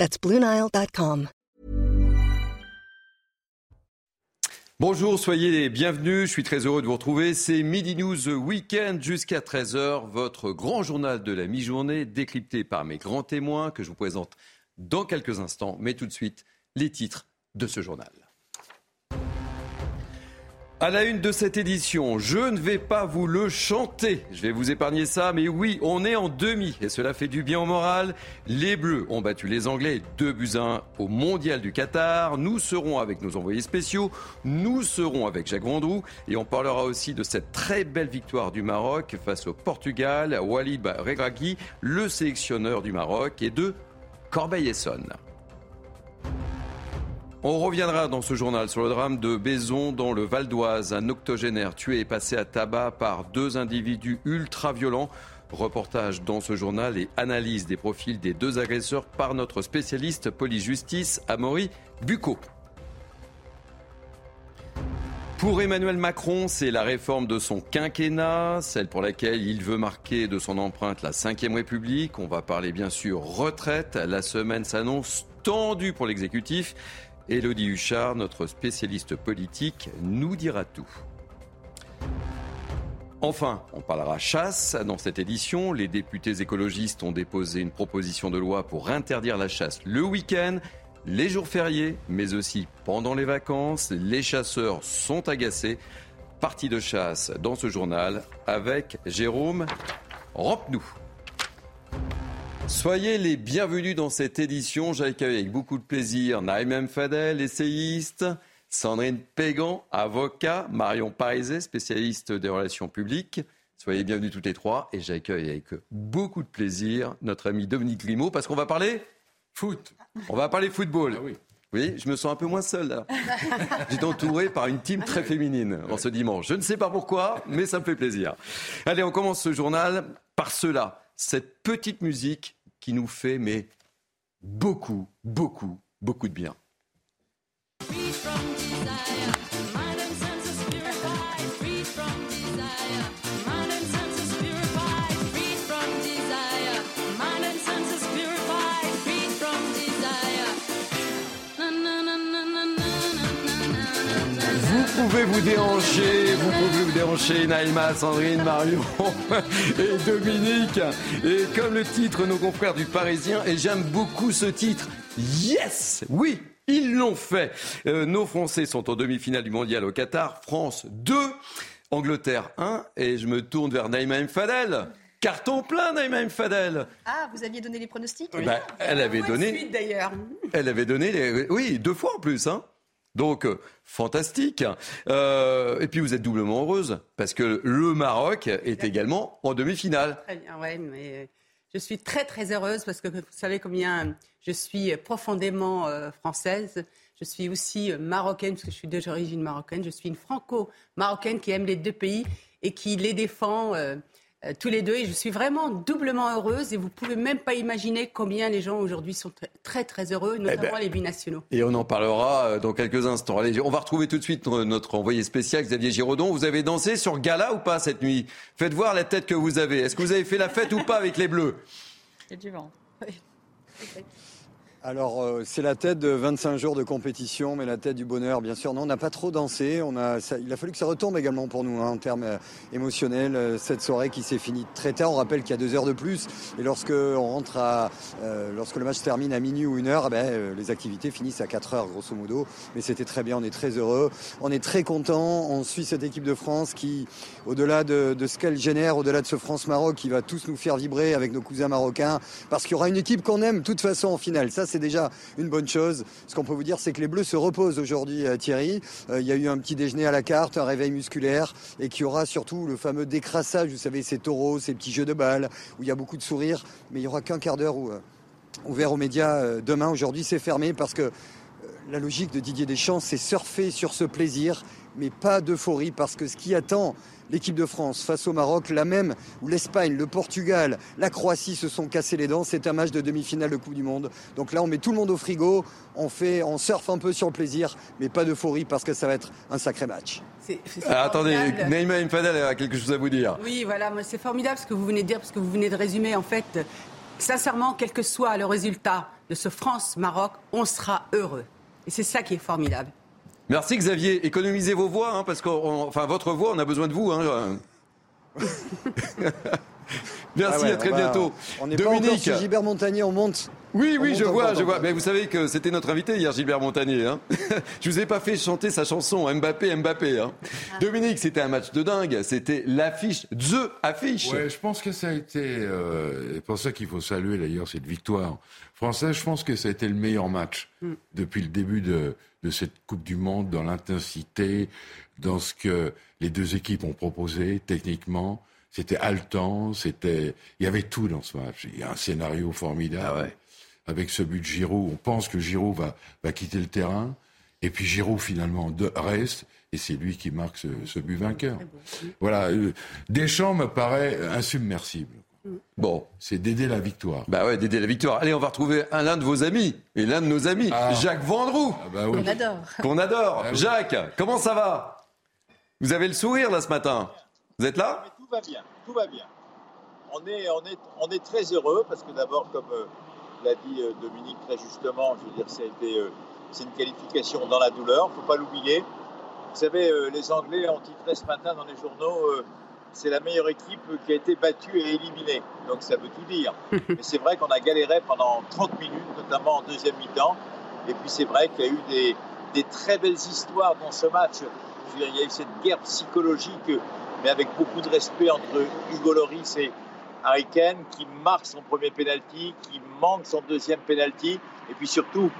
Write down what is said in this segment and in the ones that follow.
That's BlueNile.com. Bonjour, soyez les bienvenus. Je suis très heureux de vous retrouver. C'est Midi News Weekend jusqu'à 13h, votre grand journal de la mi-journée décrypté par mes grands témoins que je vous présente dans quelques instants. Mais tout de suite, les titres de ce journal. À la une de cette édition, je ne vais pas vous le chanter. Je vais vous épargner ça, mais oui, on est en demi et cela fait du bien au moral. Les Bleus ont battu les Anglais 2 buts 1 au Mondial du Qatar. Nous serons avec nos envoyés spéciaux. Nous serons avec Jacques Vendroux et on parlera aussi de cette très belle victoire du Maroc face au Portugal. Walid Regragui, le sélectionneur du Maroc, et de Corbeil-Essonne. On reviendra dans ce journal sur le drame de Baison dans le Val d'Oise. Un octogénaire tué et passé à tabac par deux individus ultra-violents. Reportage dans ce journal et analyse des profils des deux agresseurs par notre spécialiste police-justice, Amaury Bucco. Pour Emmanuel Macron, c'est la réforme de son quinquennat, celle pour laquelle il veut marquer de son empreinte la Ve République. On va parler bien sûr retraite. La semaine s'annonce tendue pour l'exécutif. Élodie Huchard, notre spécialiste politique, nous dira tout. Enfin, on parlera chasse. Dans cette édition, les députés écologistes ont déposé une proposition de loi pour interdire la chasse le week-end, les jours fériés, mais aussi pendant les vacances. Les chasseurs sont agacés. Partie de chasse dans ce journal avec Jérôme Ropnou. Soyez les bienvenus dans cette édition. J'accueille avec beaucoup de plaisir Naïm Fadel, essayiste, Sandrine Pégan, avocat, Marion Pariset, spécialiste des relations publiques. Soyez bienvenus toutes les trois et j'accueille avec beaucoup de plaisir notre ami Dominique Grimaud parce qu'on va parler foot. On va parler football. Ah oui. Oui, je me sens un peu moins seul là. J'étais entouré par une team très féminine en ce dimanche. Je ne sais pas pourquoi, mais ça me fait plaisir. Allez, on commence ce journal par cela, cette petite musique qui nous fait mais beaucoup, beaucoup, beaucoup de bien. Pouvez vous déhancher, vous pouvez vous déhancher, Naïma, Sandrine, Marion et Dominique. Et comme le titre, nos confrères du Parisien, et j'aime beaucoup ce titre, Yes Oui ils l'ont fait. Euh, nos Français sont en demi-finale du mondial au Qatar. France 2, Angleterre 1. Et je me tourne vers Naïma Fadel. Carton plein, Naïma Fadel. Ah, vous aviez donné les pronostics? Bah, Elle avait donné. d'ailleurs. Elle avait donné les. Oui, deux fois en plus. Hein. Donc, euh, fantastique. Euh, et puis, vous êtes doublement heureuse, parce que le Maroc est également en demi-finale. Très bien, mais euh, je suis très, très heureuse, parce que vous savez combien je suis profondément française. Je suis aussi marocaine, parce que je suis d'origine marocaine. Je suis une franco-marocaine qui aime les deux pays et qui les défend tous les deux et je suis vraiment doublement heureuse et vous pouvez même pas imaginer combien les gens aujourd'hui sont très très heureux, eh notamment ben, les binationaux. Et on en parlera euh, dans quelques instants. Allez, on va retrouver tout de suite notre envoyé spécial Xavier Giraudon. Vous avez dansé sur Gala ou pas cette nuit? Faites voir la tête que vous avez. Est-ce que vous avez fait la fête ou pas avec les Bleus? C'est du vent. Alors, euh, c'est la tête de 25 jours de compétition, mais la tête du bonheur, bien sûr. Non, on n'a pas trop dansé. Il a fallu que ça retombe également pour nous, hein, en termes euh, émotionnels. Euh, cette soirée qui s'est finie très tard. On rappelle qu'il y a deux heures de plus. Et lorsque on rentre lorsque le match termine à minuit ou une heure, eh ben, les activités finissent à 4 heures, grosso modo. Mais c'était très bien. On est très heureux. On est très content. On suit cette équipe de France qui, au-delà de, de ce qu'elle génère, au-delà de ce France-Maroc, qui va tous nous faire vibrer avec nos cousins marocains, parce qu'il y aura une équipe qu'on aime de toute façon en finale. C'est déjà une bonne chose. Ce qu'on peut vous dire, c'est que les Bleus se reposent aujourd'hui, euh, Thierry. Euh, il y a eu un petit déjeuner à la carte, un réveil musculaire, et qu'il y aura surtout le fameux décrassage, vous savez, ces taureaux, ces petits jeux de balles, où il y a beaucoup de sourires, mais il n'y aura qu'un quart d'heure. Euh, ouvert aux médias demain. Aujourd'hui, c'est fermé parce que la logique de Didier Deschamps, c'est surfer sur ce plaisir, mais pas d'euphorie, parce que ce qui attend l'équipe de France face au Maroc, la même où l'Espagne, le Portugal, la Croatie se sont cassés les dents, c'est un match de demi-finale de Coupe du Monde. Donc là, on met tout le monde au frigo, on fait, on surfe un peu sur le plaisir, mais pas d'euphorie parce que ça va être un sacré match. Ah, attendez, Neymar Mfadel a quelque chose à vous dire. Oui, voilà, c'est formidable ce que vous venez de dire, parce que vous venez de résumer, en fait, sincèrement, quel que soit le résultat de ce France-Maroc, on sera heureux. Et c'est ça qui est formidable. Merci Xavier. Économisez vos voix, hein, parce que enfin, votre voix, on a besoin de vous. Hein. Merci, ah à très bientôt. On est Dominique. Pas Gilbert Montagnier, on monte. Oui, oui, je vois, je vois. Mais vous savez que c'était notre invité hier, Gilbert Montagnier. Hein je vous ai pas fait chanter sa chanson Mbappé, Mbappé. Hein. Ah. Dominique, c'était un match de dingue. C'était l'affiche, the affiche. Ouais, je pense que ça a été. Euh, c'est pour ça qu'il faut saluer d'ailleurs cette victoire française. Je pense que ça a été le meilleur match mm. depuis le début de, de cette Coupe du Monde, dans l'intensité, dans ce que les deux équipes ont proposé techniquement. C'était haletant, c'était, il y avait tout dans ce match. Il y a un scénario formidable. Ah avec ce but de Giroud, on pense que Giroud va, va quitter le terrain. Et puis Giroud finalement reste et c'est lui qui marque ce, but vainqueur. Voilà, euh, Deschamps me paraît insubmersible. Bon. C'est d'aider la victoire. Bah ouais, d'aider la victoire. Allez, on va retrouver un l'un de vos amis et l'un de nos amis, ah. Jacques Vendroux. Ah bah Qu'on adore. Qu'on adore. Ah Jacques, comment ça va? Vous avez le sourire là ce matin? Vous êtes là? Va bien, tout va bien. On est, on est, on est très heureux parce que d'abord, comme euh, l'a dit euh, Dominique très justement, je veux dire, euh, c'est une qualification dans la douleur, il ne faut pas l'oublier. Vous savez, les Anglais ont titré ce matin dans les journaux c'est la meilleure équipe qui a été battue et éliminée. Donc ça veut tout dire. Mais c'est vrai qu'on a galéré pendant 30 minutes, notamment en deuxième mi-temps. Et puis c'est vrai qu'il y a eu des, très belles histoires dans ce match. il y a eu cette guerre psychologique, mais avec beaucoup de respect entre Hugo Loris et Harry Kane, qui marque son premier penalty, qui manque son deuxième penalty. Et puis surtout,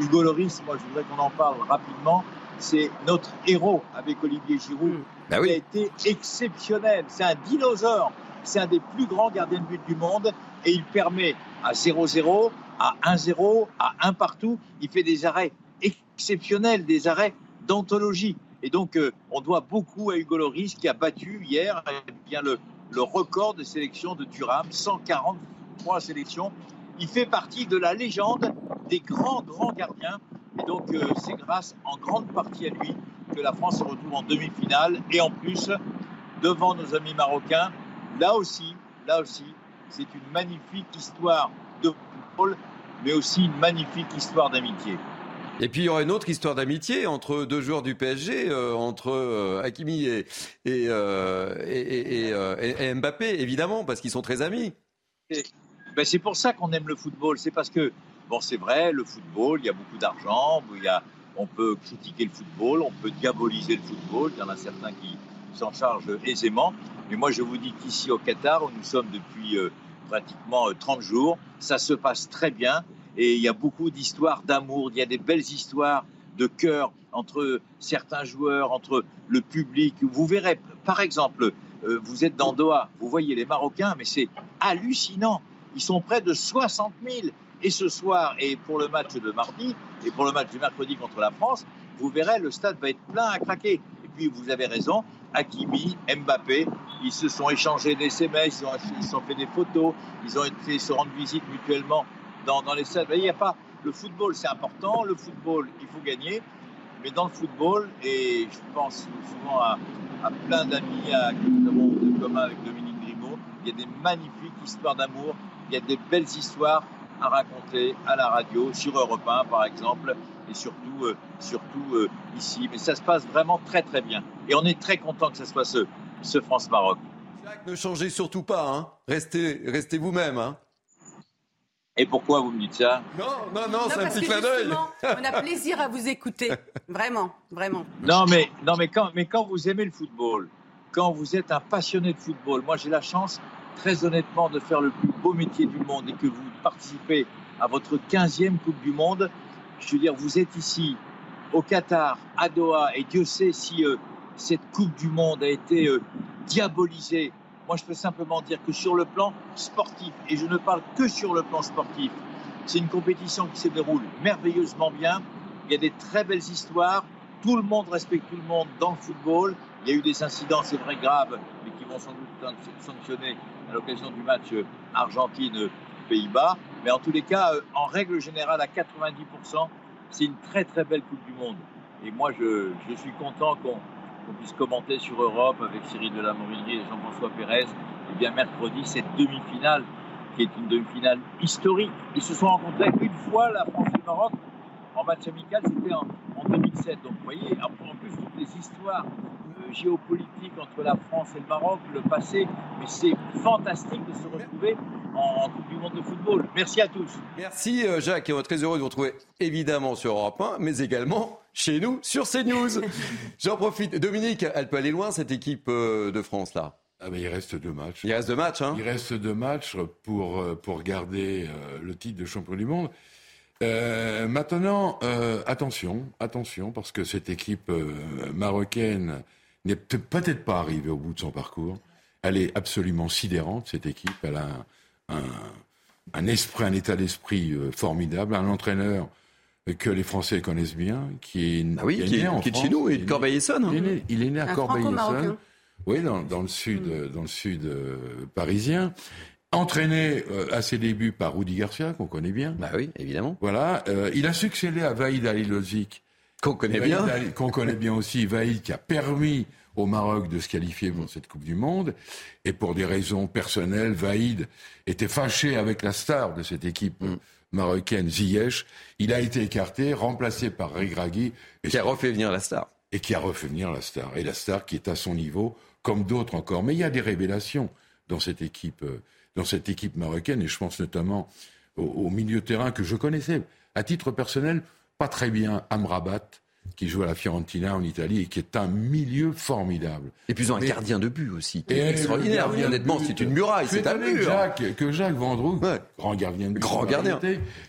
Hugo Loris, moi je voudrais qu'on en parle rapidement, c'est notre héros avec Olivier Giroud. Mm. Bah il a été exceptionnel. C'est un dinosaure. C'est un des plus grands gardiens de but du monde et il permet à 0-0, à 1-0, à 1 partout, il fait des arrêts exceptionnels, des arrêts d'anthologie. Et donc, euh, on doit beaucoup à Hugo Loris qui a battu hier eh le, record de sélection de Thuram, 143 sélections. Il fait partie de la légende des grands, grands gardiens. Et donc, euh, c'est grâce en grande partie à lui que la France se retrouve en demi-finale et en plus devant nos amis marocains. Là aussi, là aussi, c'est une magnifique histoire de football, mais aussi une magnifique histoire d'amitié. Et puis il y aura une autre histoire d'amitié entre deux joueurs du PSG, euh, entre euh, Hakimi et, et, et, Mbappé, évidemment, parce qu'ils sont très amis. Ben, c'est pour ça qu'on aime le football. C'est parce que Bon, c'est vrai, le football, il y a beaucoup d'argent, on peut critiquer le football, on peut diaboliser le football, il y en a certains qui s'en chargent aisément. Mais moi, je vous dis qu'ici au Qatar, où nous sommes depuis euh, pratiquement 30 euh, jours, ça se passe très bien et il y a beaucoup d'histoires d'amour, il y a des belles histoires de cœur entre certains joueurs, entre le public. Vous verrez, par exemple, euh, vous êtes dans Doha, vous voyez les Marocains, mais c'est hallucinant. Ils sont près de 60 000. Et ce soir, et pour le match de mardi, et pour le match du mercredi contre la France, vous verrez, le stade va être plein à craquer. Et puis, vous avez raison, Hakimi, Mbappé, ils se sont échangés des SMS, ils se sont fait des photos, ils ont été se rendre visite mutuellement dans, les stades. il n'y a pas. Le football, c'est important. Le football, il faut gagner. Mais dans le football, et je pense souvent à, plein d'amis que nous avons de commun avec Dominique Grimaud, il y a des magnifiques histoires d'amour, il y a des belles histoires à raconter à la radio, sur Europe 1 par exemple, et surtout, euh, surtout euh, ici. Mais ça se passe vraiment très très bien. Et on est très content que ce soit ce, ce France-Maroc. Jacques, ne changez surtout pas, hein. restez, restez vous-même. Hein. Et pourquoi vous me dites ça? Non, non, non, c'est un petit clin d'œil. On a plaisir à vous écouter, vraiment, vraiment. Non, mais, non mais, quand, mais quand vous aimez le football, quand vous êtes un passionné de football, moi j'ai la chance très honnêtement de faire le plus beau métier du monde et que vous participez à votre 15e Coupe du Monde, je veux dire, vous êtes ici au Qatar, à Doha, et Dieu sait si euh, cette Coupe du Monde a été euh, diabolisée. Moi, je peux simplement dire que sur le plan sportif, et je ne parle que sur le plan sportif, C'est une compétition qui se déroule merveilleusement bien. Il y a des très belles histoires. Tout le monde respecte tout le monde dans le football. Il y a eu des incidents, c'est vrai, graves, mais qui vont sans doute sanctionner à l'occasion du match Argentine-Pays-Bas. Mais en tous les cas, euh, en règle générale, à 90%, c'est une très très belle Coupe du Monde. Et moi, je, suis content qu'on puisse commenter sur Europe avec Cyril Delamorinier et Jean-François Pérez. Et eh bien mercredi, cette demi-finale, qui est une demi-finale historique. Ils se sont rencontrés une fois, la France et le Maroc, en match amical, c'était en, 2007. Donc vous voyez, en plus, toutes les histoires euh, géopolitiques entre la France et le Maroc, le passé, mais c'est fantastique de se retrouver en, Coupe du Monde de football. Merci à tous. Merci euh, Jacques, et on est très heureux de vous retrouver évidemment sur Europe 1, mais également chez nous sur CNews. J'en profite. Dominique, elle peut aller loin cette équipe euh, de France là ah ben, il reste deux matchs. Il reste deux matchs, hein Il reste deux matchs pour, pour garder le titre de champion du monde. Euh, maintenant, euh, attention, attention, parce que cette équipe euh, marocaine n'est peut-être pas arrivée au bout de son parcours. Elle est absolument sidérante, cette équipe. Elle a un, un, esprit, un état d'esprit formidable, un entraîneur que les Français connaissent bien, qui est, ah oui, qui, est, né en qui est chez nous, et de Corbeil-Essonne. Hein. Il, il, est né à Corbeil-Essonne. Oui, dans, dans, le sud, mm. dans le sud parisien entraîné euh, à ses débuts par Rudi Garcia, qu'on connaît bien. Bah oui, évidemment. Voilà, euh, il a succédé à Vaïd Alilozic. Qu'on connaît bien. Qu'on connaît bien aussi, Vaïd qui a permis au Maroc de se qualifier pour cette Coupe du Monde. Et pour des raisons personnelles, Vaïd était fâché avec la star de cette équipe mm. Marocaine, Ziyech. Il a été écarté, remplacé par Regragui. Et qui a refait venir la star. Et qui a refait venir la star. Et la star qui est à son niveau, comme d'autres encore. Mais il y a des révélations dans cette équipe. Euh, dans cette équipe marocaine, et je pense notamment au, milieu de terrain que je connaissais à titre personnel pas très bien, Amrabat, qui joue à la Fiorentina en Italie et qui est un milieu formidable. Et puis ils ont un gardien de but aussi, extraordinaire. Honnêtement, c'est une muraille, c'est un mur. Jacques, que Jacques Vendroux, grand gardien de but, grand gardien,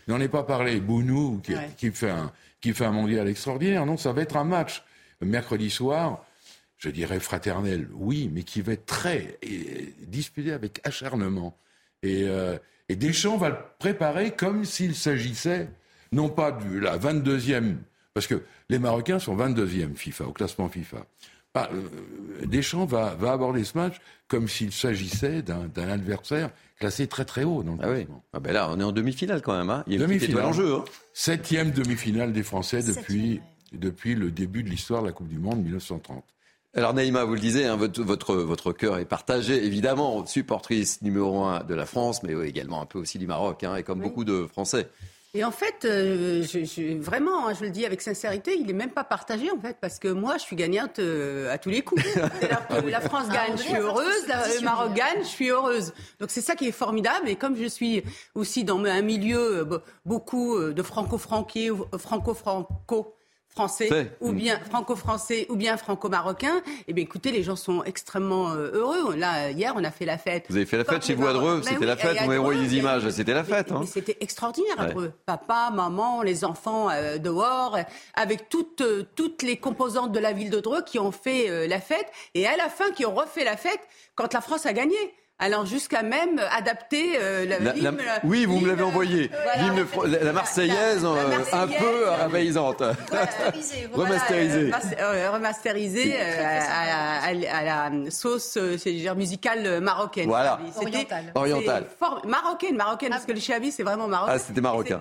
n'en ai pas parlé. Bounou, qui, qui, fait un, qui fait un mondial extraordinaire. Non, ça va être un match mercredi soir je dirais fraternel, oui, mais qui va être très disputé avec acharnement. Et, euh, et, Deschamps va le préparer comme s'il s'agissait, non pas de la 22e, parce que les Marocains sont 22e FIFA, au classement FIFA. Ah, euh, Deschamps va, va, aborder ce match comme s'il s'agissait d'un adversaire classé très très haut. ah oui. Ah ben là, on est en demi-finale quand même. Hein. Il y a demi-finale en jeu. Hein. Septième demi-finale des Français depuis, depuis le début de l'histoire de la Coupe du Monde 1930. Alors Naïma, vous le disiez, hein, votre, votre, votre cœur est partagé, évidemment, supportrice numéro un de la France, mais également un peu aussi du Maroc, hein, et comme beaucoup de Français. Et en fait, euh, je, vraiment, hein, je le dis avec sincérité, il n'est même pas partagé en fait, parce que moi, je suis gagnante euh, à tous les coups. que la France gagne, je suis heureuse, le Maroc gagne, je suis heureuse. Donc c'est ça qui est formidable. Et comme je suis aussi dans un milieu euh, beaucoup de franco-franquiers, franco-franco, français ou bien franco-français ou bien franco-marocain, eh bien écoutez, les gens sont extrêmement euh, heureux. Là, hier, on a fait la fête. Vous avez fait la fête chez vous à Dreux, c'était la fête, vous m'avez des images, c'était la fête. Hein. C'était extraordinaire à Dreux. Papa, maman, les enfants euh, dehors, avec toutes, euh, toutes les composantes de la ville de Dreux qui ont fait la fête et à la fin qui ont refait la fête quand la France a gagné. Alors jusqu'à même adapter euh, la, la, Oui, vous me l'avez envoyé. la, Marseillaise, euh, un peu rabaisante. Remasterisée. Remasterisée. Euh, à, la sauce musicale marocaine. Voilà. Orientale. Orientale. Marocaine, marocaine, parce que le chabi, c'est vraiment marocain. Ah, c'était marocain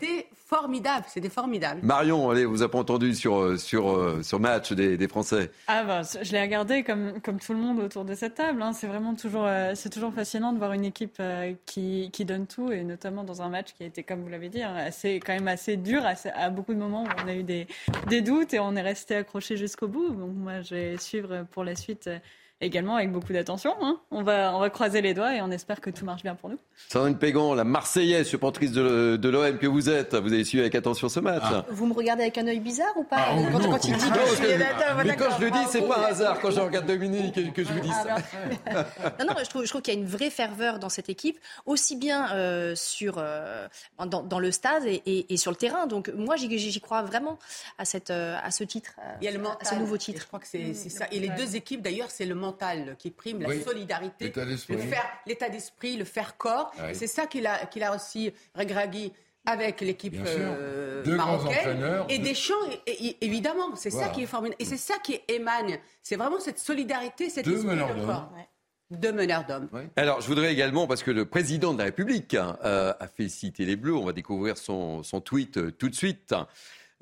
formidable, c'était formidable. Marion, allez, vous avez pas entendu sur, euh, sur, euh, sur match des, des Français Ah bah, je l'ai regardé comme, comme tout le monde autour de cette table. Hein. C'est vraiment toujours, euh, c'est toujours fascinant de voir une équipe qui, qui donne tout, et notamment dans un match qui a été, comme vous l'avez dit, hein, assez, quand même assez dur, à beaucoup de moments où on a eu des, des doutes et on est resté accroché jusqu'au bout. Donc moi, je vais suivre pour la suite également avec beaucoup d'attention. Hein. On, va, on va croiser les doigts et on espère que tout marche bien pour nous. Sandrine Pégon, la Marseillaise, supportrice de, de l'OM que vous êtes, vous avez suivi avec attention ce match. Ah. Vous me regardez avec un œil bizarre ou pas ah, quand, il dit que, Mais quand je le dis, c'est pas un hasard quand je regarde Dominique et que je vous dis ça. non, non, je trouve, je trouve qu'il y a une vraie ferveur dans cette équipe, aussi bien euh, sur, euh, dans, dans, le stade et, et, sur le terrain. Donc moi, j'y crois vraiment à, cette, euh, à ce titre, il y a le mental, à ce nouveau titre. je crois que c'est ça. Et les deux équipes, d'ailleurs, c'est le mental qui prime, la solidarité, l'état d'esprit, le faire corps. C'est ça qu'il a, qu'il a aussi, Regragui, avec l'équipe euh, marocaine. Et deux- Deschamps, é- é- évidemment, c'est Voilà. ça qui est formidable. Et c'est ça qui émane. C'est vraiment cette solidarité, cet Deux esprit de corps. Deux meneurs d'hommes. Alors, je voudrais également, parce que le président de la République hein, euh, a félicité les Bleus, on va découvrir son, son tweet euh, tout de suite.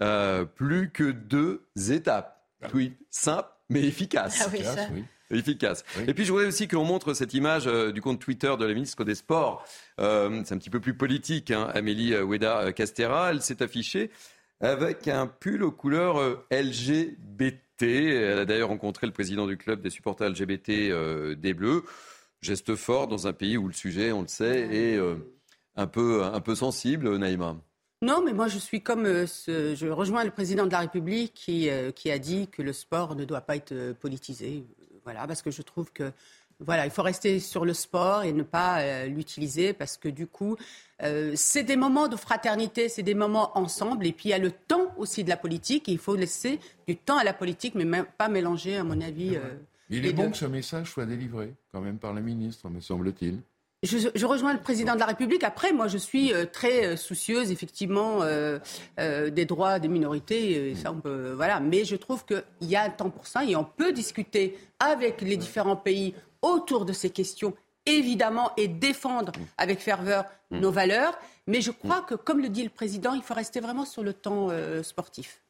Euh, plus que deux étapes. Tweet simple, mais efficace. Ah oui, ça. Efficace, oui. Et puis je voudrais aussi que l'on montre cette image euh, du compte Twitter de la ministre des Sports. Euh, c'est un petit peu plus politique, hein, Amélie euh, Oueda Castera. Elle s'est affichée avec un pull aux couleurs euh, LGBT. Elle a d'ailleurs rencontré le président du club des supporters LGBT euh, des Bleus. Geste fort dans un pays où le sujet, on le sait, est euh, un, peu, un peu sensible, Naïma. Non, mais moi je suis comme euh, ce- je rejoins le président de la République qui, euh, qui a dit que le sport ne doit pas être euh, politisé. Voilà, parce que je trouve que voilà, il faut rester sur le sport et ne pas euh, l'utiliser parce que du coup, euh, c'est des moments de fraternité, c'est des moments ensemble et puis il y a le temps aussi de la politique et il faut laisser du temps à la politique, mais même pas mélanger, à mon avis. euh, Il est bon deux. que ce message soit délivré, quand même, par la ministre, me semble-t-il. Je, je rejoins le président de la République. Après, moi, je suis euh, très euh, soucieuse, effectivement, euh, euh, des droits des minorités. Et ça, on peut, voilà. Mais je trouve qu'il y a un temps pour ça et on peut discuter avec les différents pays autour de ces questions, évidemment, et défendre avec ferveur nos valeurs. Mais je crois que, comme le dit le président, il faut rester vraiment sur le temps euh, sportif.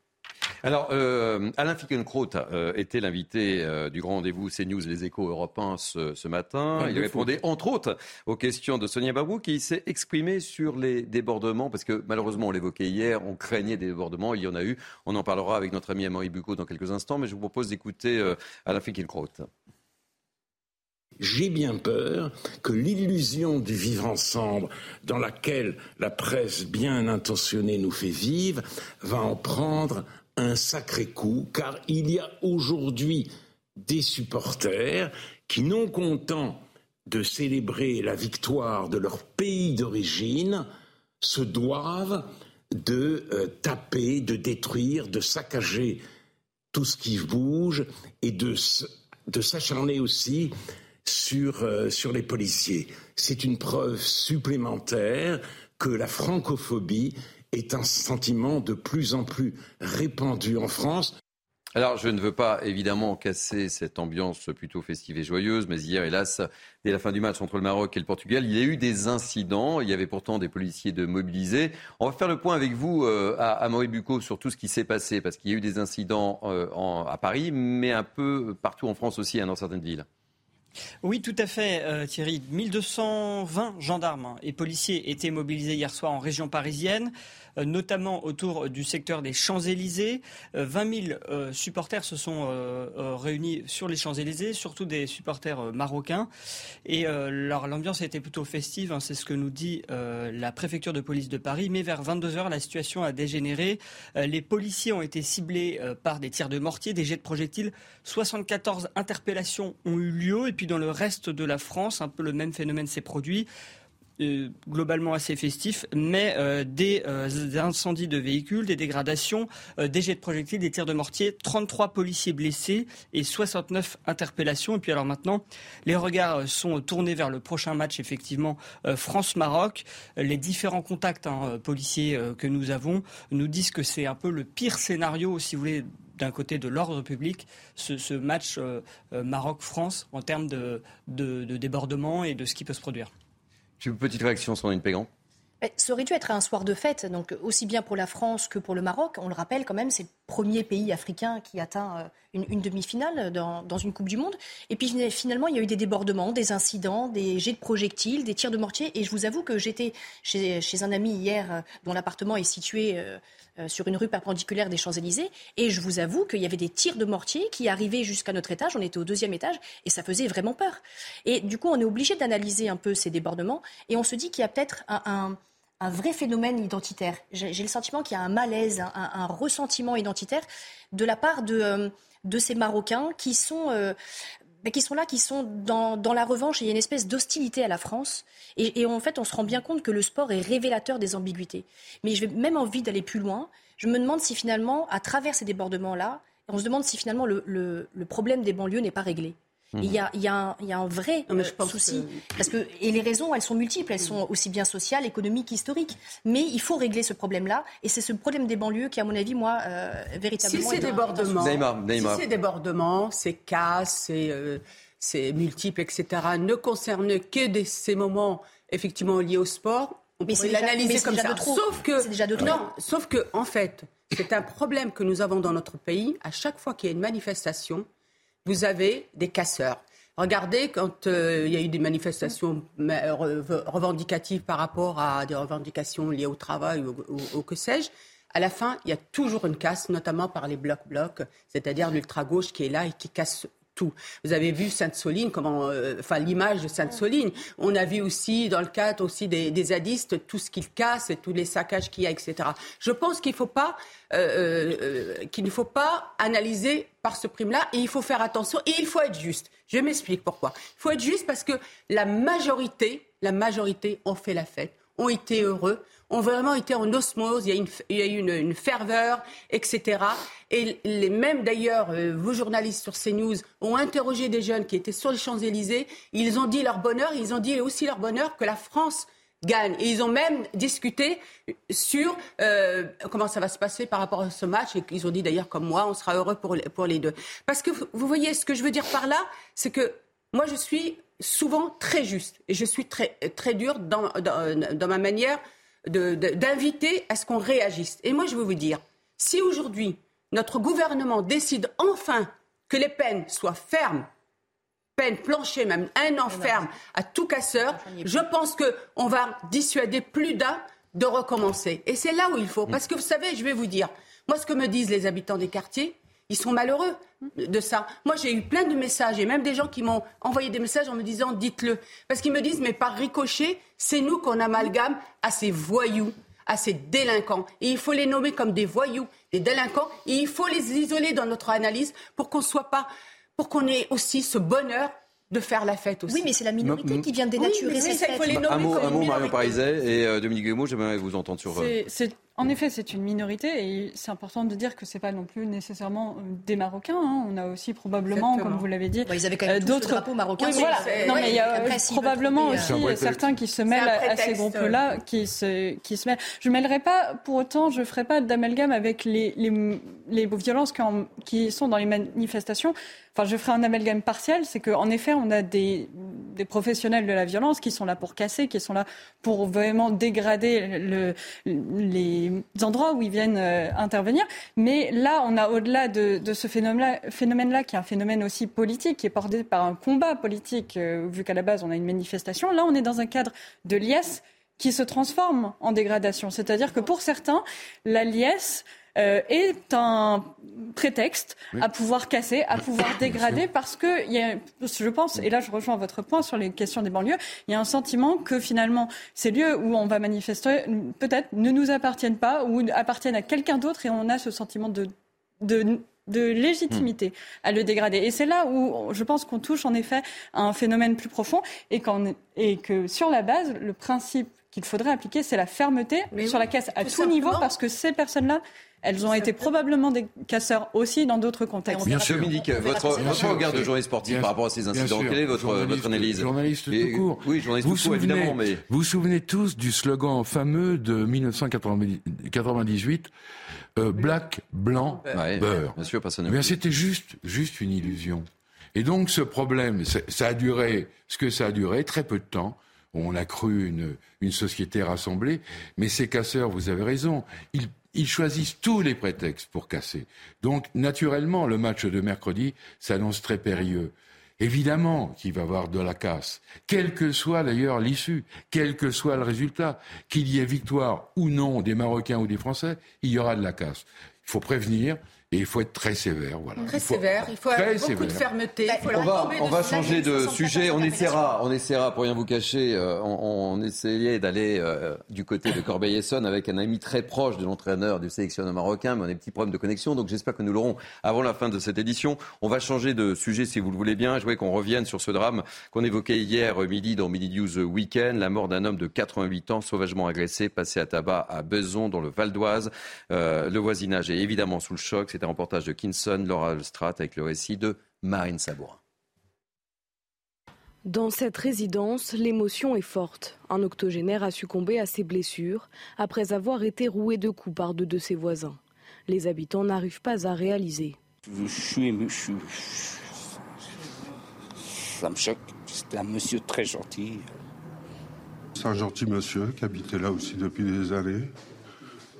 Alors, euh, Alain Finkielkraut euh, était l'invité euh, du grand rendez-vous CNews Les Échos Europe 1 ce, ce matin. Ouais, il répondait entre autres aux questions de Sonia Babou qui s'est exprimé sur les débordements parce que malheureusement on l'évoquait hier, on craignait des débordements, il y en a eu. On en parlera avec notre ami Amaury Bucco dans quelques instants, mais je vous propose d'écouter euh, Alain Finkielkraut. J'ai bien peur que l'illusion du vivre ensemble, dans laquelle la presse bien intentionnée nous fait vivre, va en prendre un sacré coup, car il y a aujourd'hui des supporters qui, non contents de célébrer la victoire de leur pays d'origine, se doivent de euh, taper, de détruire, de saccager tout ce qui bouge et de, s'acharner aussi sur, euh, sur les policiers. C'est une preuve supplémentaire que la francophobie est un sentiment de plus en plus répandu en France. Alors, je ne veux pas évidemment casser cette ambiance plutôt festive et joyeuse, mais hier, hélas, dès la fin du match entre le Maroc et le Portugal, il y a eu des incidents. Il y avait pourtant des policiers de mobilisés. On va faire le point avec vous, euh, à, à Maurice Bucco, sur tout ce qui s'est passé, parce qu'il y a eu des incidents euh, en- à Paris, mais un peu partout en France aussi, hein, dans certaines villes. Oui, tout à fait, euh, Thierry. 1220 gendarmes et policiers étaient mobilisés hier soir en région parisienne, notamment autour du secteur des Champs-Élysées. Euh, 20 000 euh, supporters se sont euh, euh, réunis sur les Champs-Élysées, surtout des supporters euh, marocains. Et euh, l'ambiance a été plutôt festive, hein, c'est ce que nous dit euh, la préfecture de police de Paris. Mais vers 22h, la situation a dégénéré. Euh, les policiers ont été ciblés euh, par des tirs de mortier, des jets de projectiles. 74 interpellations ont eu lieu. Et puis dans le reste de la France, un peu le même phénomène s'est produit. Euh, globalement assez festif, mais euh, des, euh, incendies de véhicules, des dégradations, des jets de projectiles, des tirs de mortier, 33 policiers blessés et 69 interpellations. Et puis alors maintenant, les regards sont tournés vers le prochain match, effectivement, France-Maroc. Les différents contacts hein, policiers que nous avons nous disent que c'est un peu le pire scénario, si vous voulez, d'un côté de l'ordre public, ce, match Maroc-France en termes de débordement et de ce qui peut se produire. Une petite réaction, Sandrine Pégan? Mais Ça aurait dû être un soir de fête, donc aussi bien pour la France que pour le Maroc. On le rappelle quand même, c'est le premier pays africain qui atteint euh, une, une demi-finale dans, dans une Coupe du Monde. Et puis finalement, il y a eu des débordements, des incidents, des jets de projectiles, des tirs de mortier. Et je vous avoue que j'étais chez, un ami hier euh, dont l'appartement est situé euh, sur une rue perpendiculaire des Champs-Élysées. Et je vous avoue qu'il y avait des tirs de mortier qui arrivaient jusqu'à notre étage. On était au deuxième étage et ça faisait vraiment peur. Et du coup, on est obligé d'analyser un peu ces débordements et on se dit qu'il y a peut-être un, vrai phénomène identitaire. J'ai le sentiment qu'il y a un malaise, un, ressentiment identitaire de la part de, euh, ces Marocains qui sont, euh, qui sont là, qui sont dans, dans la revanche. Et il y a une espèce d'hostilité à la France. Et, en fait, on se rend bien compte que le sport est révélateur des ambiguïtés. Mais j'ai même envie d'aller plus loin. Je me demande si finalement, à travers ces débordements-là, on se demande si finalement le, le- le problème des banlieues n'est pas réglé. Il y, a, il, y a un, il y, a, un vrai non, mais je pense souci. Que... Parce que, et les raisons, elles sont multiples. Elles sont aussi bien sociales, économiques, historiques. Mais il faut régler ce problème-là. Et c'est ce problème des banlieues qui, à mon avis, moi, euh, véritablement. Si c'est débordement, Neymar, Neymar. si c'est débordement, c'est casse, c'est euh, multiple, etc., ne concerne que des, ces moments effectivement liés au sport, on mais pourrait l'analyser comme déjà ça. De trop. Sauf que, déjà de trop. non, sauf que, en fait, c'est un problème que nous avons dans notre pays. À chaque fois qu'il y a une manifestation, vous avez des casseurs. Regardez quand euh, il y a eu des manifestations revendicatives par rapport à des revendications liées au travail ou, ou que sais-je. À la fin, il y a toujours une casse, notamment par les blocs-blocs, c'est-à-dire l'ultra-gauche qui est là et qui casse Vous avez vu Sainte-Soline, comment, euh, enfin l'image de Sainte-Soline. On a vu aussi dans le cadre aussi des, des zadistes tout ce qu'ils cassent et tous les saccages qu'il y a, etc. Je pense qu'il faut pas, euh, euh, qu'il ne faut pas analyser par ce prime-là et il faut faire attention et il faut être juste. Je m'explique pourquoi. Il faut être juste parce que la majorité, la majorité ont fait la fête, ont été heureux ont vraiment été en osmose, il y a, eu une, ferveur, etc. Et les mêmes d'ailleurs, euh, vos journalistes sur CNews ont interrogé des jeunes qui étaient sur les Champs-Élysées, ils ont dit leur bonheur, ils ont dit aussi leur bonheur que la France gagne. Et ils ont même discuté sur euh, comment ça va se passer par rapport à ce match. Et ils ont dit d'ailleurs, comme moi, on sera heureux pour, les deux. Parce que vous voyez, ce que je veux dire par là, c'est que moi, je suis souvent très juste et je suis très, très dure dans, dans ma manière d'inviter à ce qu'on réagisse. Et moi, je veux vous dire, si aujourd'hui, notre gouvernement décide enfin que les peines soient fermes, peine plancher, même un an ferme à tout casseur, je pense qu'on va dissuader plus d'un de recommencer. Et c'est là où il faut. Parce que vous savez, je vais vous dire, moi, ce que me disent les habitants des quartiers, ils sont malheureux de ça. Moi, j'ai eu plein de messages et même des gens qui m'ont envoyé des messages en me disant dites-le. Parce qu'ils me disent mais par ricochet, c'est nous qu'on amalgame à ces voyous, à ces délinquants. Et il faut les nommer comme des voyous, des délinquants. Et il faut les isoler dans notre analyse pour qu'on soit pas, pour qu'on ait aussi ce bonheur de faire la fête aussi. Oui, mais c'est la minorité qui vient dénaturer oui, cette fête. fête. Un mot, un mot Marion Pariset et euh, Dominique Guillemot, j'aimerais vous entendre sur... Euh... En effet, c'est une minorité et c'est important de dire que c'est pas non plus nécessairement des Marocains. Hein. On a aussi probablement, Exactement. comme vous l'avez dit, Bah, ils avaient quand même d'autres drapeaux marocains. Oui, voilà. c'est- Non, ouais, mais il y a après, veulent probablement trouver, aussi euh, certains qui se mêlent à ces groupes-là, qui se, qui se mêlent. Je mêlerai pas, pour autant, je ferai pas d'amalgame avec les, les, les violences qui, en- qui sont dans les manifestations. Enfin, je ferai un amalgame partiel, c'est qu'en effet, on a des, des professionnels de la violence qui sont là pour casser, qui sont là pour vraiment dégrader le, les endroits où ils viennent euh, intervenir. Mais là, on a au-delà de, ce phénomène-là, phénomène-là, qui est un phénomène aussi politique, qui est porté par un combat politique, euh, vu qu'à la base, on a une manifestation. Là, on est dans un cadre de liesse qui se transforme en dégradation. C'est-à-dire que pour certains, la liesse euh, est un prétexte Oui. à pouvoir casser, à pouvoir dégrader, parce que il y a, je pense, et là je rejoins votre point sur les questions des banlieues, il y a un sentiment que finalement ces lieux où on va manifester peut-être ne nous appartiennent pas ou appartiennent à quelqu'un d'autre, et on a ce sentiment de, de de légitimité à le dégrader. Et c'est là où je pense qu'on touche en effet à un phénomène plus profond et, qu'en- et que sur la base, le principe qu'il faudrait appliquer, c'est la fermeté Mais sur oui, la caisse à tout tout, niveau parce que ces personnes-là, elles ont été probablement des casseurs aussi dans d'autres contextes. Bien sûr. Dominique, votre, regard de journaliste sportif bien par rapport à ces incidents, quelle est votre, votre analyse? Journaliste Et- tout court. Oui, journaliste Vous tout court, souvenez, évidemment, mais... vous vous souvenez tous du slogan fameux de 1998, euh, Black, blanc, Ouais, beurre. Bien sûr, personne Eh bien, c'était juste, juste une illusion. Et donc, ce problème, ça a duré, ce que ça a duré, très peu de temps. On a cru une, société rassemblée, mais ces casseurs, vous avez raison, ils, ils choisissent tous les prétextes pour casser. Donc, naturellement, le match de mercredi s'annonce très périlleux. Évidemment qu'il va y avoir de la casse, quelle que soit d'ailleurs l'issue, quel que soit le résultat, qu'il y ait victoire ou non des Marocains ou des Français, il y aura de la casse. Il faut prévenir et il faut être très sévère. Voilà. Très Il faut- sévère, il faut très avoir beaucoup de fermeté. Il faut On va, on changer de 64 sujet. On essaiera, on essaiera, pour rien vous cacher, euh, on, on essayait d'aller euh, du côté de Corbeil-Essonne avec un ami très proche de l'entraîneur du sélectionneur marocain, mais on a des petits problèmes de connexion, donc j'espère que nous l'aurons avant la fin de cette édition. On va changer de sujet si vous le voulez bien. Je voudrais qu'on revienne sur ce drame qu'on évoquait hier midi dans Midi News Weekend, la mort d'un homme de 88 ans sauvagement agressé, passé à tabac à Beson, dans le Val d'Oise. Euh, le voisinage est évidemment sous le choc. C'est un reportage de Kinson, Laura Strat, avec le récit de Marine Sabourin. Dans cette résidence, l'émotion est forte. Un octogénaire a succombé à ses blessures après avoir été roué de coups par deux de ses voisins. Les habitants n'arrivent pas à réaliser. Je suis ému, je suis... ça me choque. C'était un monsieur très gentil. C'est un gentil monsieur qui habitait là aussi depuis des années,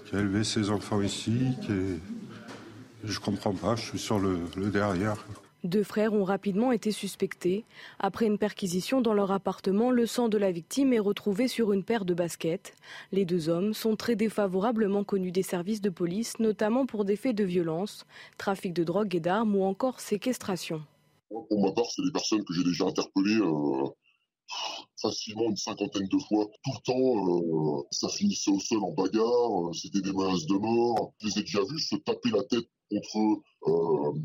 qui a élevé ses enfants ici, qui est... Je comprends pas, je suis sur le, le derrière. Deux frères ont rapidement été suspectés. Après une perquisition dans leur appartement, le sang de la victime est retrouvé sur une paire de baskets. Les deux hommes sont très défavorablement connus des services de police, notamment pour des faits de violence, trafic de drogue et d'armes ou encore séquestration. Pour ma part, c'est des personnes que j'ai déjà interpellées euh, facilement une cinquantaine de fois. Tout le temps, euh, ça finissait au sol en bagarre, euh, c'était des menaces de mort. Je les ai déjà vus se taper la tête contre,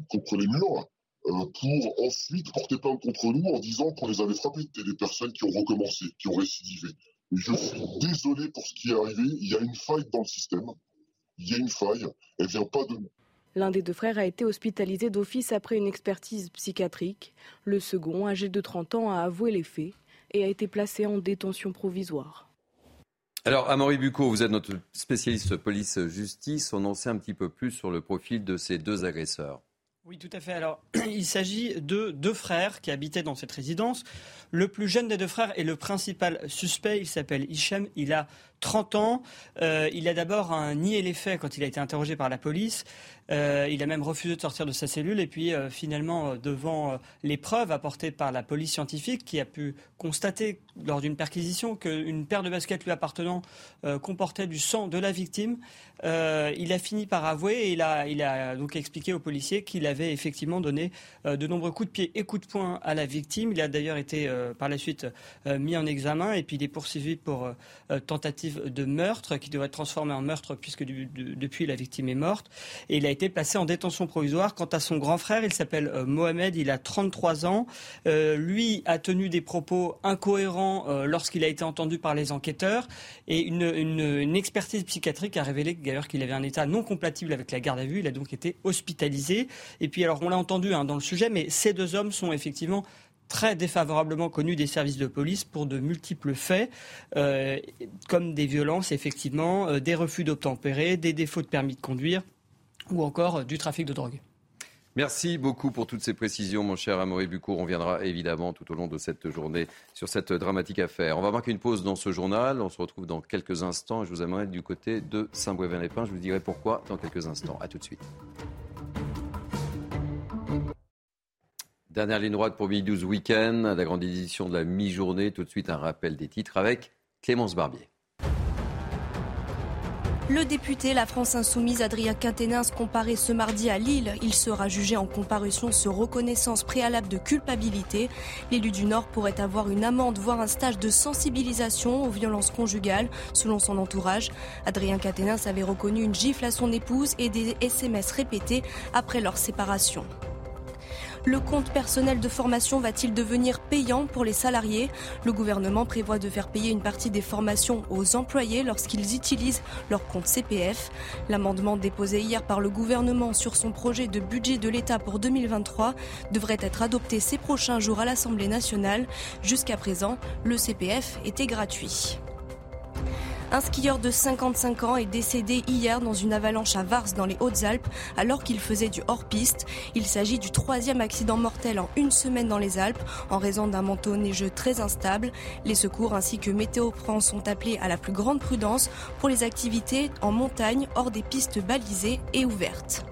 contre les murs. Euh, pour ensuite porter plainte contre nous en disant qu'on les avait frappés. C'était des personnes qui ont recommencé, qui ont récidivé. je suis désolé pour ce qui est arrivé. Il y a une faille dans le système. Il y a une faille. Elle vient pas de nous. L'un des deux frères a été hospitalisé d'office après une expertise psychiatrique. Le second, âgé de 30 ans, a avoué les faits et a été placé en détention provisoire. Alors, Amaury Bucco, vous êtes notre spécialiste police-justice. On en sait un petit peu plus sur le profil de ces deux agresseurs. Oui, tout à fait. Alors, il s'agit de deux frères qui habitaient dans cette résidence. Le plus jeune des deux frères est le principal suspect. Il s'appelle Hichem. Il a 30 ans. Euh, il a d'abord nié les faits quand il a été interrogé par la police. Euh, il a même refusé de sortir de sa cellule. Et puis, euh, finalement, devant les preuves apportées par la police scientifique, qui a pu constater lors d'une perquisition qu'une paire de baskets lui appartenant comportait du sang de la victime, il a fini par avouer et il a, il a donc expliqué aux policiers qu'il avait effectivement donné de nombreux coups de pied et coups de poing à la victime. Il a d'ailleurs été par la suite mis en examen et puis il est poursuivi pour tentative de meurtre qui devrait être transformé en meurtre puisque depuis la victime est morte. Et il a été placé en détention provisoire. Quant à son grand frère, il s'appelle euh, Mohamed, il a 33 ans. Euh, lui a tenu des propos incohérents euh, lorsqu'il a été entendu par les enquêteurs. Et une, expertise psychiatrique a révélé d'ailleurs qu'il avait un état non compatible avec la garde à vue. Il a donc été hospitalisé. Et puis alors on l'a entendu hein, dans le sujet, mais ces deux hommes sont effectivement très défavorablement connu des services de police pour de multiples faits, euh, comme des violences, effectivement, euh, des refus d'obtempérer, des défauts de permis de conduire ou encore euh, du trafic de drogue. Merci beaucoup pour toutes ces précisions, mon cher Amaury Bucourt. On viendra évidemment tout au long de cette journée sur cette dramatique affaire. On va marquer une pause dans ce journal. On se retrouve dans quelques instants. Je vous amènerai du côté de Saint-Brévin-les-Pins. Je vous dirai pourquoi dans quelques instants. A tout de suite. Dernière ligne droite pour Midi 12 Week-end, la grande édition de la mi-journée. Tout de suite, un rappel des titres avec Clémence Barbier. Le député La France Insoumise Adrien Quatennens comparé ce mardi à Lille. Il sera jugé en comparution sur reconnaissance préalable de culpabilité. L'élu du Nord pourrait avoir une amende, voire un stage de sensibilisation aux violences conjugales, selon son entourage. Adrien Quatennens avait reconnu une gifle à son épouse et des SMS répétés après leur séparation. Le compte personnel de formation va-t-il devenir payant pour les salariés? Le gouvernement prévoit de faire payer une partie des formations aux employés lorsqu'ils utilisent leur compte CPF. L'amendement déposé hier par le gouvernement sur son projet de budget de l'État pour 2023 devrait être adopté ces prochains jours à l'Assemblée nationale. Jusqu'à présent, le CPF était gratuit. Un skieur de 55 ans est décédé hier dans une avalanche à Vars dans les Hautes-Alpes alors qu'il faisait du hors-piste. Il s'agit du troisième accident mortel en une semaine dans les Alpes en raison d'un manteau neigeux très instable. Les secours ainsi que Météo France sont appelés à la plus grande prudence pour les activités en montagne hors des pistes balisées et ouvertes.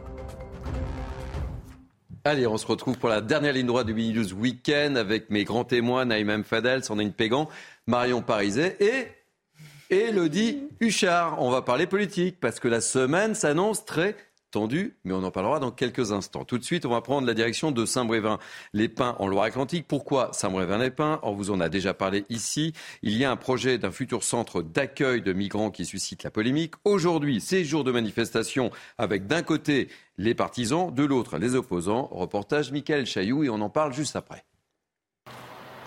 Allez, on se retrouve pour la dernière ligne droite du Mini News Week-end avec mes grands témoins, Naïm Fadel, Sandrine Pégan, Marion Pariset et Elodie Huchard. On va parler politique parce que la semaine s'annonce très tendue, mais on en parlera dans quelques instants. Tout de suite, on va prendre la direction de Saint-Brévin-les-Pins en Loire-Atlantique. Pourquoi Saint-Brévin-les-Pins? On vous en a déjà parlé ici. Il y a un projet d'un futur centre d'accueil de migrants qui suscite la polémique. Aujourd'hui, c'est jour de manifestation avec d'un côté les partisans, de l'autre les opposants. Reportage Michael Chailloux et on en parle juste après.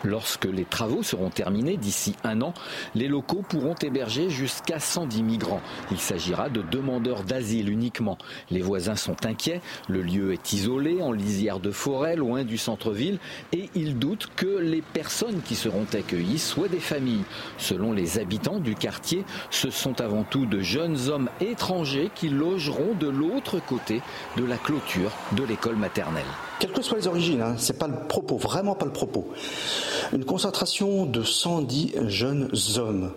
Lorsque les travaux seront terminés d'ici un an, les locaux pourront héberger jusqu'à 110 migrants. Il s'agira de demandeurs d'asile uniquement. Les voisins sont inquiets. Le lieu est isolé, en lisière de forêt, loin du centre-ville, et ils doutent que les personnes qui seront accueillies soient des familles. Selon les habitants du quartier, ce sont avant tout de jeunes hommes étrangers qui logeront de l'autre côté de la clôture de l'école maternelle. Quelles que soient les origines, hein, c'est pas le propos, vraiment pas le propos. Une concentration de 110 jeunes hommes,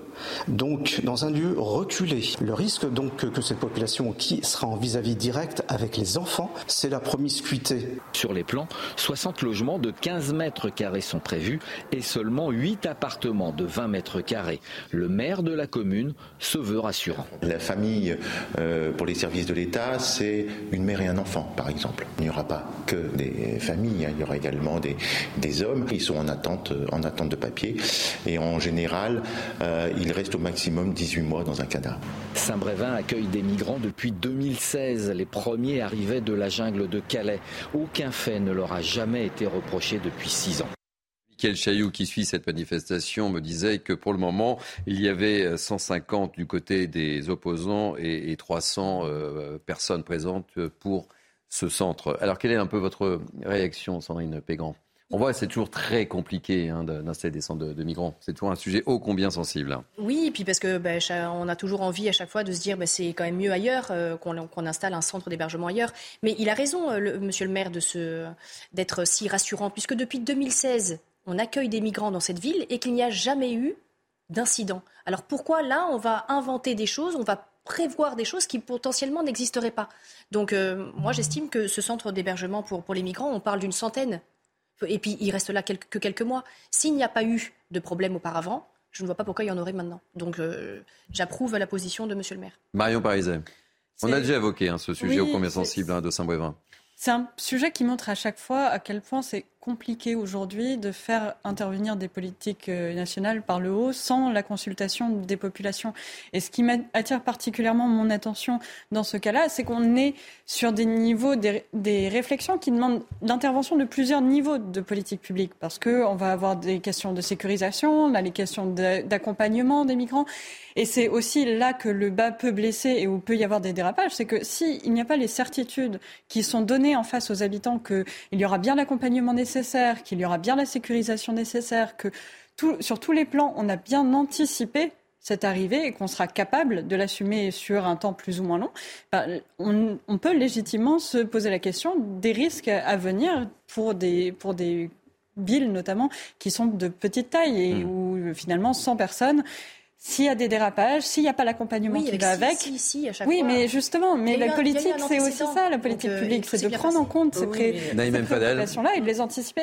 donc dans un lieu reculé. Le risque donc que, cette population qui sera en vis-à-vis direct avec les enfants, c'est la promiscuité. Sur les plans, 60 logements de 15 mètres carrés sont prévus et seulement 8 appartements de 20 mètres carrés. Le maire de la commune se veut rassurant. La famille euh, pour les services de l'État, c'est une mère et un enfant, par exemple. Il n'y aura pas que des familles. Hein. Il y aura également des, des, hommes. Ils sont en attente, en attente de papier. Et en général, euh, ils restent au maximum 18 mois dans un cadavre. Saint-Brévin accueille des migrants depuis 2016. Les premiers arrivaient de la jungle de Calais. Aucun fait ne leur a jamais été reproché depuis six ans. Michael Chailloux, qui suit cette manifestation, me disait que pour le moment, il y avait 150 du côté des opposants et 300 euh, personnes présentes pour ce centre. Alors, quelle est un peu votre réaction, Sandrine Pégrand on voit, c'est toujours très compliqué hein, d'installer des centres de, migrants. C'est toujours un sujet ô combien sensible. Oui, puis parce que ben, on a toujours envie à chaque fois de se dire ben, c'est quand même mieux ailleurs euh, qu'on installe un centre d'hébergement ailleurs. Mais il a raison, euh, monsieur le maire, d'être si rassurant, puisque depuis 2016, on accueille des migrants dans cette ville et qu'il n'y a jamais eu d'incident. Alors pourquoi là, on va inventer des choses, on va prévoir des choses qui potentiellement n'existeraient pas? Donc euh, moi j'estime que ce centre d'hébergement pour les migrants, on parle d'une centaine. Et puis il reste là quelques, que quelques mois. S'il n'y a pas eu de problème auparavant, je ne vois pas pourquoi il y en aurait maintenant. Donc euh, j'approuve la position de Monsieur le maire. Marion Pariset. On a déjà évoqué hein, ce sujet au ô combien sensible hein, de Saint-Brévin. C'est un sujet qui montre à chaque fois à quel point c'est compliqué aujourd'hui de faire intervenir des politiques euh, nationales par le haut sans la consultation des populations. Et ce qui attire particulièrement mon attention dans ce cas-là, c'est qu'on est sur des niveaux, des, réflexions qui demandent l'intervention de plusieurs niveaux de politique publique, parce qu'on va avoir des questions de sécurisation, on a les questions d'accompagnement des migrants, et c'est aussi là que le bas peut blesser et où peut y avoir des dérapages, c'est que s'il n'y a pas les certitudes qui sont données en face aux habitants qu'il y aura bien l'accompagnement nécessaire, qu'il y aura bien la sécurisation nécessaire, que sur tous les plans, on a bien anticipé cette arrivée et qu'on sera capable de l'assumer sur un temps plus ou moins long, ben, on, peut légitimement se poser la question des risques à venir pour des, pour des villes notamment qui sont de petite taille et mmh. où finalement 100 personnes s'il y a des dérapages, s'il n'y a pas l'accompagnement qui va avec. oui, mais justement, mais la politique, c'est aussi ça, la politique euh, publique, c'est de prendre en compte ces, pré préoccupations-là et de les anticiper.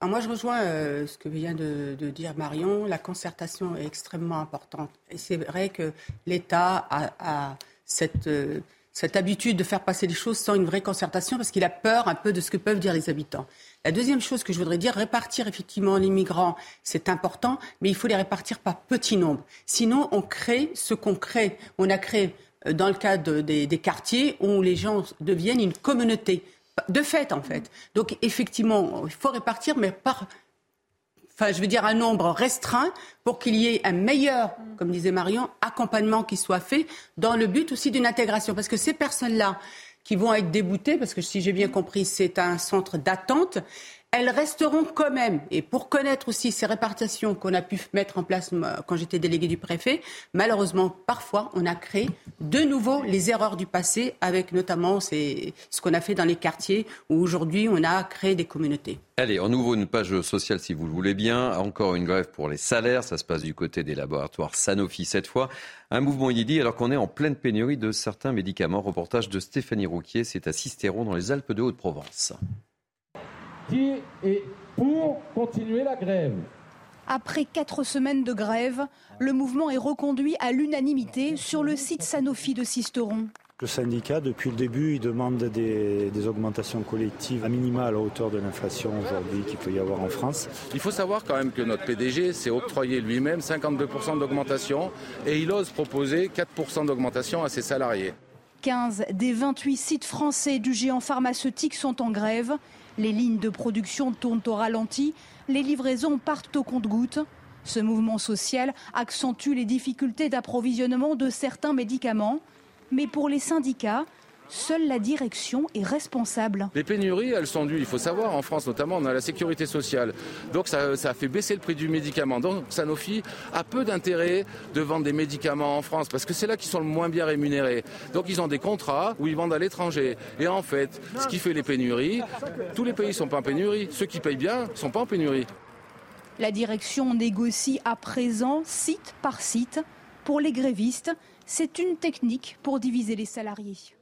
moi, je rejoins euh, ce que vient de, dire Marion. La concertation est extrêmement importante. Et c'est vrai que l'État a, cette, euh, cette habitude de faire passer les choses sans une vraie concertation parce qu'il a peur un peu de ce que peuvent dire les habitants. La deuxième chose que je voudrais dire, répartir effectivement les migrants, c'est important, mais il faut les répartir par petits nombres. Sinon, on crée ce qu'on crée. On a créé euh, dans le cadre des, quartiers où les gens deviennent une communauté. De fait, en fait. Donc, effectivement, il faut répartir, mais par enfin, je veux dire, un nombre restreint pour qu'il y ait un meilleur, comme disait Marion, accompagnement qui soit fait dans le but aussi d'une intégration. Parce que ces personnes-là, qui vont être déboutées, parce que si j'ai bien compris, c'est un centre d'attente, elles resteront quand même. Et pour connaître aussi ces répartitions qu'on a pu mettre en place quand j'étais délégué du préfet, malheureusement, parfois, on a créé de nouveau les erreurs du passé, avec notamment ce qu'on a fait dans les quartiers, où aujourd'hui, on a créé des communautés. Allez, en nouveau, une page sociale, si vous le voulez bien. Encore une grève pour les salaires. Ça se passe du côté des laboratoires Sanofi cette fois. Un mouvement inédit alors qu'on est en pleine pénurie de certains médicaments. Reportage de Stéphanie Rouquier, c'est à Sisteron dans les Alpes de Haute-Provence. Qui est pour continuer la grève après quatre semaines de grève, le mouvement est reconduit à l'unanimité sur le site Sanofi de Sisteron. Le syndicat, depuis le début, il demande des, augmentations collectives à minima à la hauteur de l'inflation aujourd'hui qu'il peut y avoir en France. Il faut savoir quand même que notre PDG s'est octroyé lui-même 52% d'augmentation et il ose proposer 4% d'augmentation à ses salariés. 15 des 28 sites français du géant pharmaceutique sont en grève. Les lignes de production tournent au ralenti les livraisons partent au compte-gouttes. Ce mouvement social accentue les difficultés d'approvisionnement de certains médicaments. Mais pour les syndicats, Seule la direction est responsable. Les pénuries, elles sont dues, il faut savoir, en France notamment, on a la sécurité sociale. Donc ça, ça a fait baisser le prix du médicament. Donc Sanofi a peu d'intérêt de vendre des médicaments en France parce que c'est là qu'ils sont le moins bien rémunérés. Donc ils ont des contrats où ils vendent à l'étranger. Et en fait, ce qui fait les pénuries, tous les pays ne sont pas en pénurie. Ceux qui payent bien ne sont pas en pénurie. La direction négocie à présent site par site. Pour les grévistes, c'est une technique pour diviser les salariés.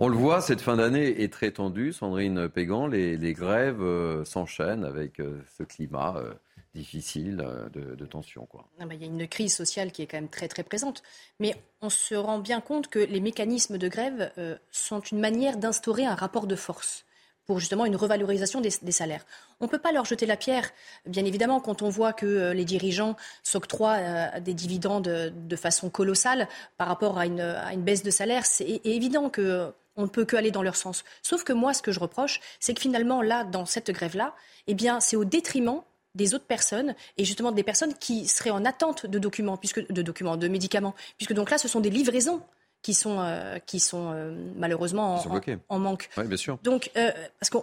On le voit, cette fin d'année est très tendue. Sandrine Pégan, les, grèves euh, s'enchaînent avec euh, ce climat euh, difficile de, tension. Il y a une crise sociale qui est quand même très très présente. Mais on se rend bien compte que les mécanismes de grève sont une manière d'instaurer un rapport de force pour justement une revalorisation des, salaires. On ne peut pas leur jeter la pierre, bien évidemment, quand on voit que les dirigeants s'octroient des dividendes de, façon colossale par rapport à une, à une baisse de salaire. C'est évident que on ne peut qu'aller dans leur sens. Sauf que moi, ce que je reproche, c'est que finalement, là, dans cette grève-là, eh bien, c'est au détriment des autres personnes et justement des personnes qui seraient en attente de documents, puisque de documents, de médicaments, puisque donc là, ce sont des livraisons qui sont, euh, qui sont euh, malheureusement en, manque. Oui, bien sûr. Donc, euh, parce que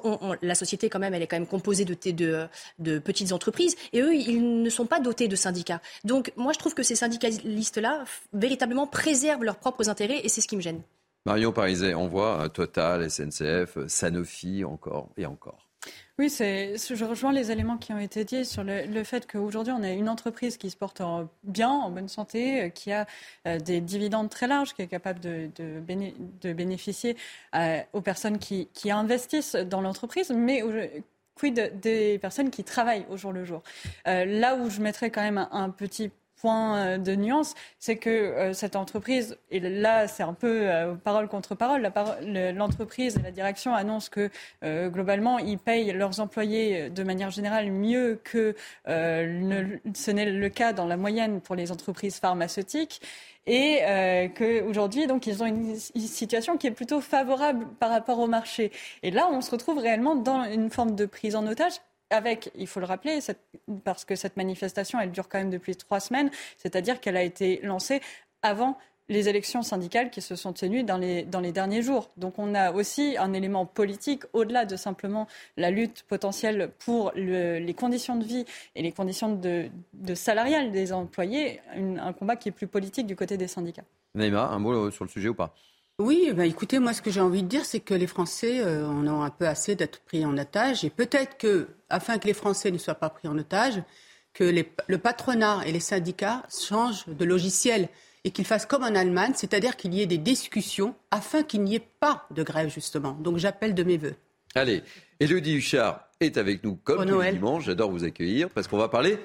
la société, quand même, elle est quand même composée de, de, de, petites entreprises, et eux, ils ne sont pas dotés de syndicats. Donc, moi, je trouve que ces syndicalistes-là, véritablement, préservent leurs propres intérêts, et c'est ce qui me gêne. Marion Pariset, on voit euh, Total, SNCF, euh, Sanofi, encore et encore. Oui, je rejoins les éléments qui ont été dits sur le, fait qu'aujourd'hui, on a une entreprise qui se porte bien, en bonne santé, euh, qui a des dividendes très larges, qui est capable de, bénéficier aux personnes qui, investissent dans l'entreprise, mais quid des personnes qui travaillent au jour le jour? là où je mettrais quand même un petit point euh, de nuance, c'est que euh, cette entreprise, et là c'est un peu euh, parole contre parole, l'entreprise et la direction annoncent que globalement ils payent leurs employés de manière générale mieux que ce n'est le cas dans la moyenne pour les entreprises pharmaceutiques et qu'aujourd'hui, donc, ils ont une, situation qui est plutôt favorable par rapport au marché. Et là, on se retrouve réellement dans une forme de prise en otage avec, il faut le rappeler, parce que cette manifestation, elle dure quand même depuis trois semaines, c'est-à-dire qu'elle a été lancée avant les élections syndicales qui se sont tenues dans les, dans les derniers jours. Donc on a aussi un élément politique au-delà de simplement la lutte potentielle pour les conditions de vie et les conditions de, salariales des employés, un combat qui est plus politique du côté des syndicats. Naïma, un mot sur le sujet ou pas? Oui, bah écoutez, moi ce que j'ai envie de dire, c'est que les Français euh, en ont un peu assez d'être pris en otage. Et peut-être que, afin que les Français ne soient pas pris en otage, que le patronat et les syndicats changent de logiciel et qu'ils fassent comme en Allemagne, c'est-à-dire qu'il y ait des discussions afin qu'il n'y ait pas de grève, justement. Donc j'appelle de mes voeux. Allez, Elodie Huchard est avec nous comme tous les dimanches. J'adore vous accueillir parce qu'on va parler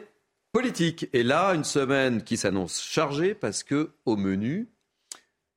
politique. Et là, une semaine qui s'annonce chargée parce que au menu,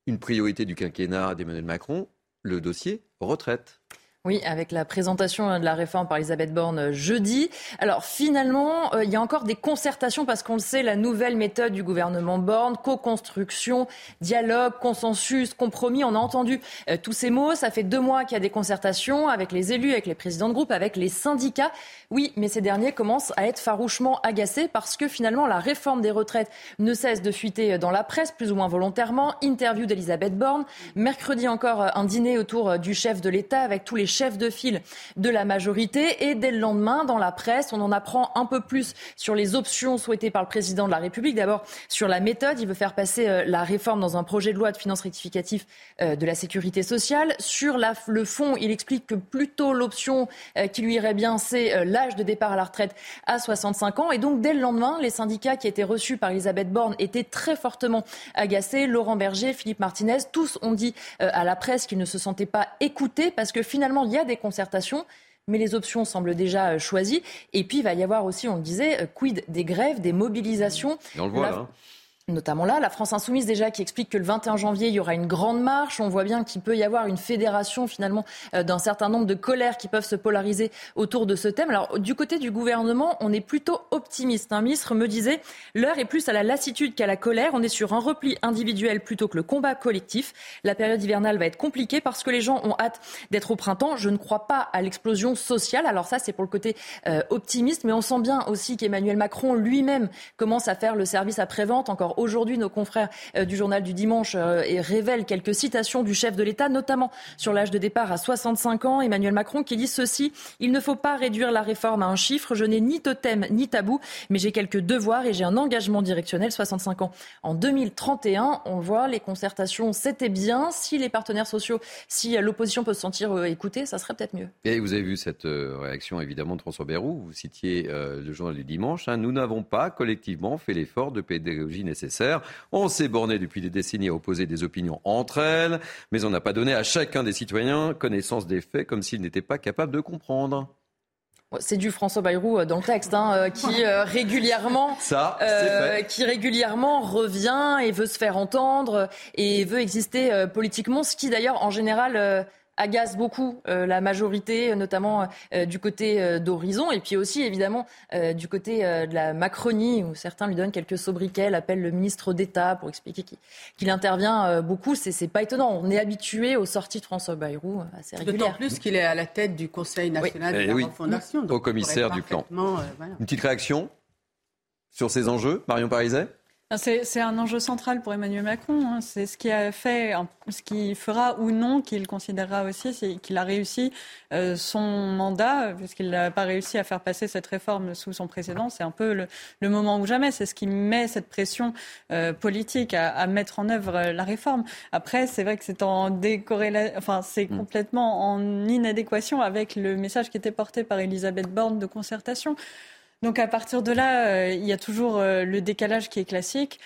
une priorité du quinquennat d'Emmanuel Macron, le dossier retraite. Oui, avec la présentation de la réforme par Elisabeth Borne euh, jeudi. Alors finalement, euh, il y a encore des concertations parce qu'on le sait, la nouvelle méthode du gouvernement Borne, co-construction, dialogue, consensus, compromis. On a entendu euh, tous ces mots. Ça fait deux mois qu'il y a des concertations avec les élus, avec les présidents de groupe, avec les syndicats. Oui, mais ces derniers commencent à être farouchement agacés parce que finalement la réforme des retraites ne cesse de fuiter dans la presse, plus ou moins volontairement. Interview d'Elisabeth Borne. Mercredi encore un dîner autour du chef de l'État avec tous les chef de file de la majorité. Et dès le lendemain, dans la presse, on en apprend un peu plus sur les options souhaitées par le président de la République. D'abord, sur la méthode, il veut faire passer euh, la réforme dans un projet de loi de finances rectificatif euh, de la sécurité sociale. Sur le fond, il explique que plutôt l'option euh, qui lui irait bien, c'est l'âge de départ à la retraite à 65 ans. Et donc, dès le lendemain, les syndicats qui étaient reçus par Elisabeth Borne étaient très fortement agacés. Laurent Berger, Philippe Martinez, tous ont dit à la presse qu'ils ne se sentaient pas écoutés parce que finalement, il y a des concertations mais les options semblent déjà euh, choisies. Et puis, il va y avoir aussi, on le disait, euh, quid des grèves, des mobilisations. on le voit, là. Hein. notamment là. La France Insoumise déjà qui explique que le 21 janvier, il y aura une grande marche. On voit bien qu'il peut y avoir une fédération finalement euh, d'un certain nombre de colères qui peuvent se polariser autour de ce thème. Alors du côté du gouvernement, on est plutôt optimiste. Un ministre me disait, l'heure est plus à la lassitude qu'à la colère. On est sur un repli individuel plutôt que le combat collectif. La période hivernale va être compliquée parce que les gens ont hâte d'être au printemps. Je ne crois pas à l'explosion sociale. Alors ça, c'est pour le côté euh, optimiste, mais on sent bien aussi qu'Emmanuel Macron lui-même commence à faire le service après-vente encore aujourd'hui, nos confrères euh, du journal du dimanche euh, révèlent quelques citations du chef de l'État, notamment sur l'âge de départ à 65 ans. Emmanuel Macron qui dit ceci Il ne faut pas réduire la réforme à un chiffre. Je n'ai ni totem ni tabou, mais j'ai quelques devoirs et j'ai un engagement directionnel. 65 ans en 2031. On voit, les concertations, c'était bien. Si les partenaires sociaux, si l'opposition peut se sentir euh, écoutée, ça serait peut-être mieux. Et vous avez vu cette réaction évidemment de François Bayrou. Vous citiez le journal du dimanche. Hein. Nous n'avons pas collectivement fait l'effort de pédagogie nécessaire on s'est borné depuis des décennies à opposer des opinions entre elles, mais on n'a pas donné à chacun des citoyens connaissance des faits comme s'ils n'étaient pas capables de comprendre. C'est du François Bayrou euh, dans le texte, hein, euh, qui euh, régulièrement, Ça, qui régulièrement revient et veut se faire entendre et veut exister politiquement, ce qui d'ailleurs en général agace beaucoup euh, la majorité, notamment euh, du côté euh, d'Horizon, et puis aussi évidemment du côté de la Macronie, où certains lui donnent quelques sobriquets, l'appellent le ministre d'État pour expliquer qu'il intervient beaucoup. C'est pas étonnant. On est habitué aux sorties de François Bayrou assez régulièrement. D'autant plus qu'il est à la tête du Conseil national de eh la oui. refondation. Au commissaire du plan. Une petite réaction sur ces enjeux, Marion Pariset c'est un enjeu central pour Emmanuel Macron. Hein. C'est ce qui a fait, ce qui fera ou non qu'il considérera aussi qu'il a réussi euh, son mandat, puisqu'il n'a pas réussi à faire passer cette réforme sous son précédent. C'est un peu le, moment ou jamais. C'est ce qui met cette pression euh, politique à, mettre en œuvre euh, la réforme. Après, c'est vrai que c'est en décorrélation, enfin, c'est mm. complètement en inadéquation avec le message qui était porté par Elisabeth Borne de concertation. Donc à partir de là, euh, il y a toujours euh, le décalage qui est classique.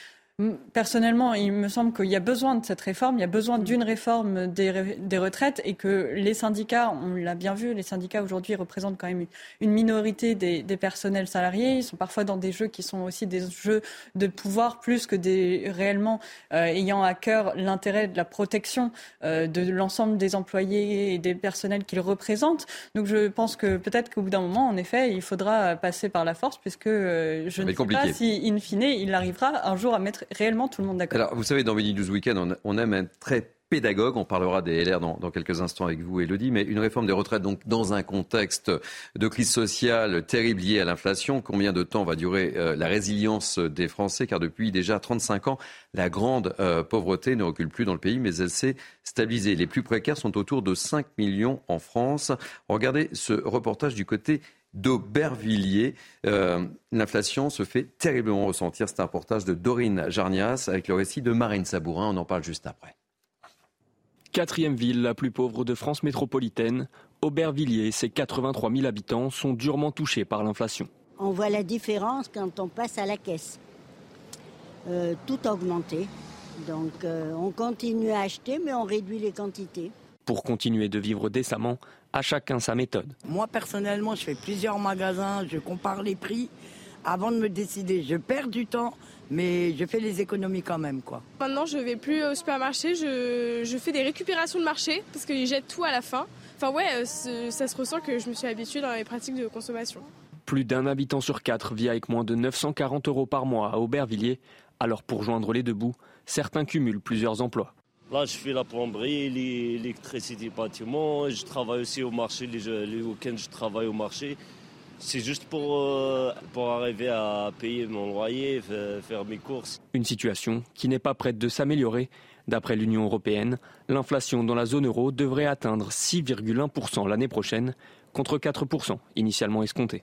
Personnellement, il me semble qu'il y a besoin de cette réforme, il y a besoin d'une réforme des, retraites et que les syndicats, on l'a bien vu, les syndicats aujourd'hui représentent quand même une minorité des, personnels salariés. Ils sont parfois dans des jeux qui sont aussi des jeux de pouvoir plus que des réellement euh, ayant à cœur l'intérêt de la protection euh, de l'ensemble des employés et des personnels qu'ils représentent. Donc je pense que peut-être qu'au bout d'un moment, en effet, il faudra passer par la force puisque euh, je ne sais pas si, in fine, il arrivera un jour à mettre réellement tout le monde d'accord. Alors, vous savez, dans Mini News Weekend, on, aime un très pédagogue. On parlera des LR dans, dans, quelques instants avec vous, Elodie. Mais une réforme des retraites, donc dans un contexte de crise sociale terrible liée à l'inflation, combien de temps va durer euh, la résilience des Français? Car depuis déjà 35 ans, la grande euh, pauvreté ne recule plus dans le pays, mais elle s'est stabilisée. Les plus précaires sont autour de 5 millions en France. Regardez ce reportage du côté d'Aubervilliers. Euh, l'inflation se fait terriblement ressentir. C'est un reportage de Dorine Jarnias avec le récit de Marine Sabourin. On en parle juste après. Quatrième ville la plus pauvre de France métropolitaine, Aubervilliers, ses 83 000 habitants sont durement touchés par l'inflation. On voit la différence quand on passe à la caisse. Euh, tout a augmenté. Donc euh, on continue à acheter, mais on réduit les quantités. Pour continuer de vivre décemment, à chacun sa méthode. Moi personnellement, je fais plusieurs magasins, je compare les prix avant de me décider. Je perds du temps, mais je fais les économies quand même. Quoi. Maintenant, je vais plus au supermarché, je, fais des récupérations de marché parce qu'ils jettent tout à la fin. Enfin ouais, euh, ça se ressent que je me suis habituée dans les pratiques de consommation. Plus d'un habitant sur quatre vit avec moins de 940 euros par mois à Aubervilliers. Alors pour joindre les deux bouts, certains cumulent plusieurs emplois. Là, je fais la plomberie, l'électricité bâtiment. Je travaille aussi au marché. Les, week-ends, je travaille au marché. C'est juste pour, euh, pour arriver à payer mon loyer, faire mes courses. Une situation qui n'est pas prête de s'améliorer. D'après l'Union européenne, l'inflation dans la zone euro devrait atteindre 6,1% l'année prochaine, contre 4% initialement escompté.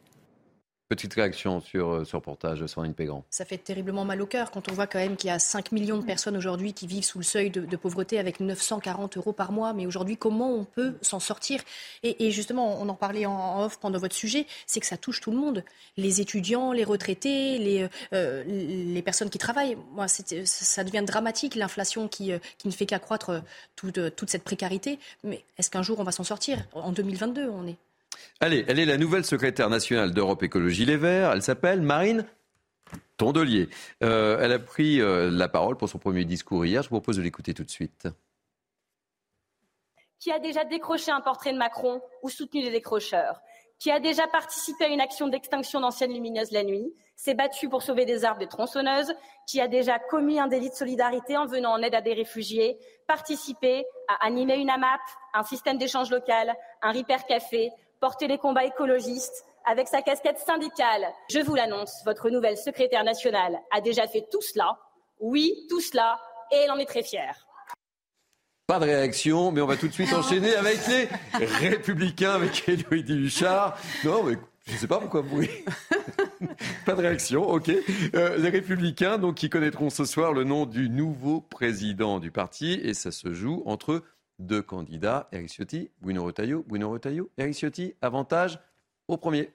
Petite réaction sur euh, ce reportage de Sandrine Pégrand. Ça fait terriblement mal au cœur quand on voit quand même qu'il y a 5 millions de personnes aujourd'hui qui vivent sous le seuil de, pauvreté avec 940 euros par mois. Mais aujourd'hui, comment on peut s'en sortir? Et, justement, on en parlait en off pendant votre sujet, c'est que ça touche tout le monde. Les étudiants, les retraités, les, euh, les personnes qui travaillent. Moi, ça devient dramatique, l'inflation qui, euh, qui ne fait qu'accroître toute, toute cette précarité. Mais est-ce qu'un jour on va s'en sortir? En 2022, on est. Allez, elle est la nouvelle secrétaire nationale d'Europe Écologie Les Verts. Elle s'appelle Marine Tondelier. Euh, elle a pris euh, la parole pour son premier discours hier. Je vous propose de l'écouter tout de suite. Qui a déjà décroché un portrait de Macron ou soutenu les décrocheurs? Qui a déjà participé à une action d'extinction d'anciennes lumineuses la nuit? S'est battu pour sauver des arbres des tronçonneuses? Qui a déjà commis un délit de solidarité en venant en aide à des réfugiés? Participé à animer une AMAP, un système d'échange local, un Repair Café, porter les combats écologistes avec sa casquette syndicale. Je vous l'annonce, votre nouvelle secrétaire nationale a déjà fait tout cela. Oui, tout cela, et elle en est très fière. Pas de réaction, mais on va tout de suite enchaîner avec les Républicains, avec Éloïdie Huchard. Non, mais je ne sais pas pourquoi vous. pas de réaction, ok. Euh, les Républicains, donc, qui connaîtront ce soir le nom du nouveau président du parti, et ça se joue entre deux candidats, Eric Ciotti, Bruno Retailleau, Bruno Retailleau, Eric Ciotti, avantage au premier.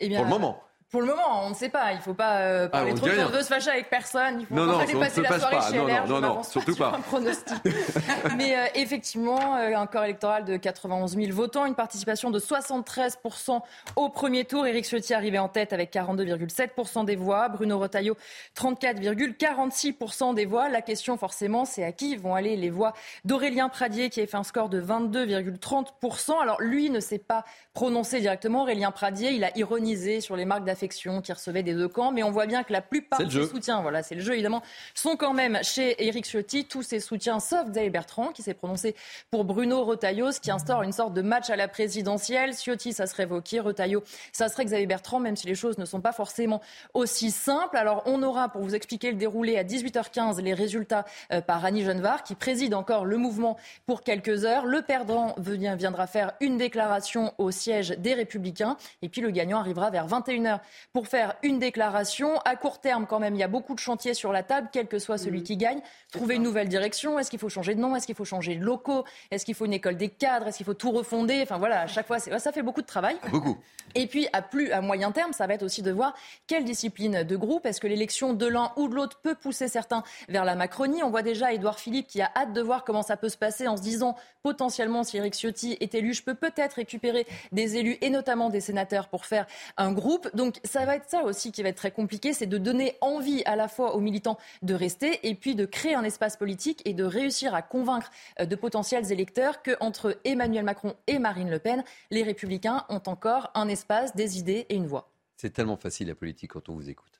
Eh bien, Pour le moment. Pour le moment, on ne sait pas. Il ne faut pas euh, parler Ah, on trop fort, rien. de se fâcher avec personne. Il faut Non, non, pas ça ne dépasser se la soirée pas. chez Non, LR. non, non, non, m'avance pas surtout sur pas. un pronostic. Mais euh, effectivement, euh, un corps électoral de 91 000 votants, une participation de 73% au premier tour. Éric Ciotti arrivé en tête avec 42,7% des voix. Bruno Retailleau, 34,46% des voix. La question, forcément, c'est à qui vont aller les voix d'Aurélien Pradier, qui a fait un score de 22,30% Alors, lui ne s'est pas prononcé directement. Aurélien Pradier, il a ironisé sur les marques d'affection qu'il recevait des deux camps. Mais on voit bien que la plupart C'est de le ses jeu. soutiens, voilà, c'est le jeu évidemment, sont quand même chez Éric Ciotti. Tous ses soutiens, sauf Xavier Bertrand, qui s'est prononcé pour Bruno Retailleau, ce qui instaure une sorte de match à la présidentielle. Ciotti, ça serait Vauquier, Retailleau, ça serait Xavier Bertrand, même si les choses ne sont pas forcément aussi simples. Alors, on aura, pour vous expliquer le déroulé, à 18h15, les résultats euh, par Annie Genevard, qui préside encore le mouvement pour quelques heures. Le perdant viendra faire une déclaration au siège des Républicains. Et puis, le gagnant arrivera vers 21h pour faire une déclaration. À court terme, quand même, il y a beaucoup de chantiers sur la table, quel que soit celui qui gagne. Trouver une nouvelle direction. Est-ce qu'il faut changer de nom Est-ce qu'il faut changer de locaux Est-ce qu'il faut une école des cadres Est-ce qu'il faut tout refonder? Enfin voilà, à chaque fois, ça fait beaucoup de travail. Beaucoup. Et puis, à plus à moyen terme, ça va être aussi de voir quelle discipline de groupe. Est-ce que l'élection de l'un ou de l'autre peut pousser certains vers la Macronie? On voit déjà Édouard Philippe qui a hâte de voir comment ça peut se passer en se disant potentiellement, si Eric Ciotti est élu, je peux peut-être récupérer des élus et notamment des sénateurs pour faire un groupe. Donc, ça va être ça aussi qui va être très compliqué, c'est de donner envie à la fois aux militants de rester et puis de créer un espace politique et de réussir à convaincre euh, de potentiels électeurs que entre Emmanuel Macron et Marine Le Pen, les Républicains ont encore un espace, des idées et une voix. C'est tellement facile la politique quand on vous écoute.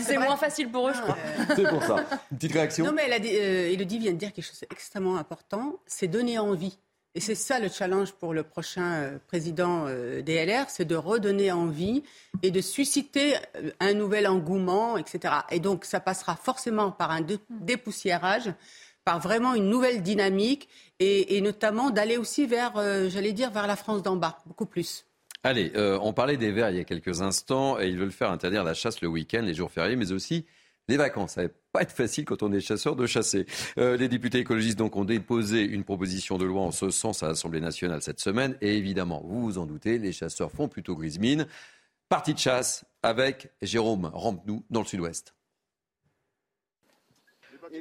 c'est moins facile pour eux, je crois. C'est pour ça. Une petite réaction? Non, mais elle a dit, euh, vient de dire quelque chose d'extrêmement important, c'est donner envie. Et c'est ça le challenge pour le prochain euh, président euh, des LR, c'est de redonner envie et de susciter euh, un nouvel engouement, etc. Et donc ça passera forcément par un dé- dépoussiérage, par vraiment une nouvelle dynamique et, et notamment d'aller aussi vers, euh, j'allais dire, vers la France d'en bas, beaucoup plus. Allez, euh, on parlait des Verts il y a quelques instants et ils veulent faire interdire la chasse le week-end, les jours fériés, mais aussi les vacances. Ça va pas être facile quand on est chasseur de chasser. Euh, les députés écologistes donc ont déposé une proposition de loi en ce sens à l'Assemblée nationale cette semaine et évidemment, vous vous en doutez, les chasseurs font plutôt grise mine. Partie de chasse avec Jérôme Rampenou dans le sud-ouest.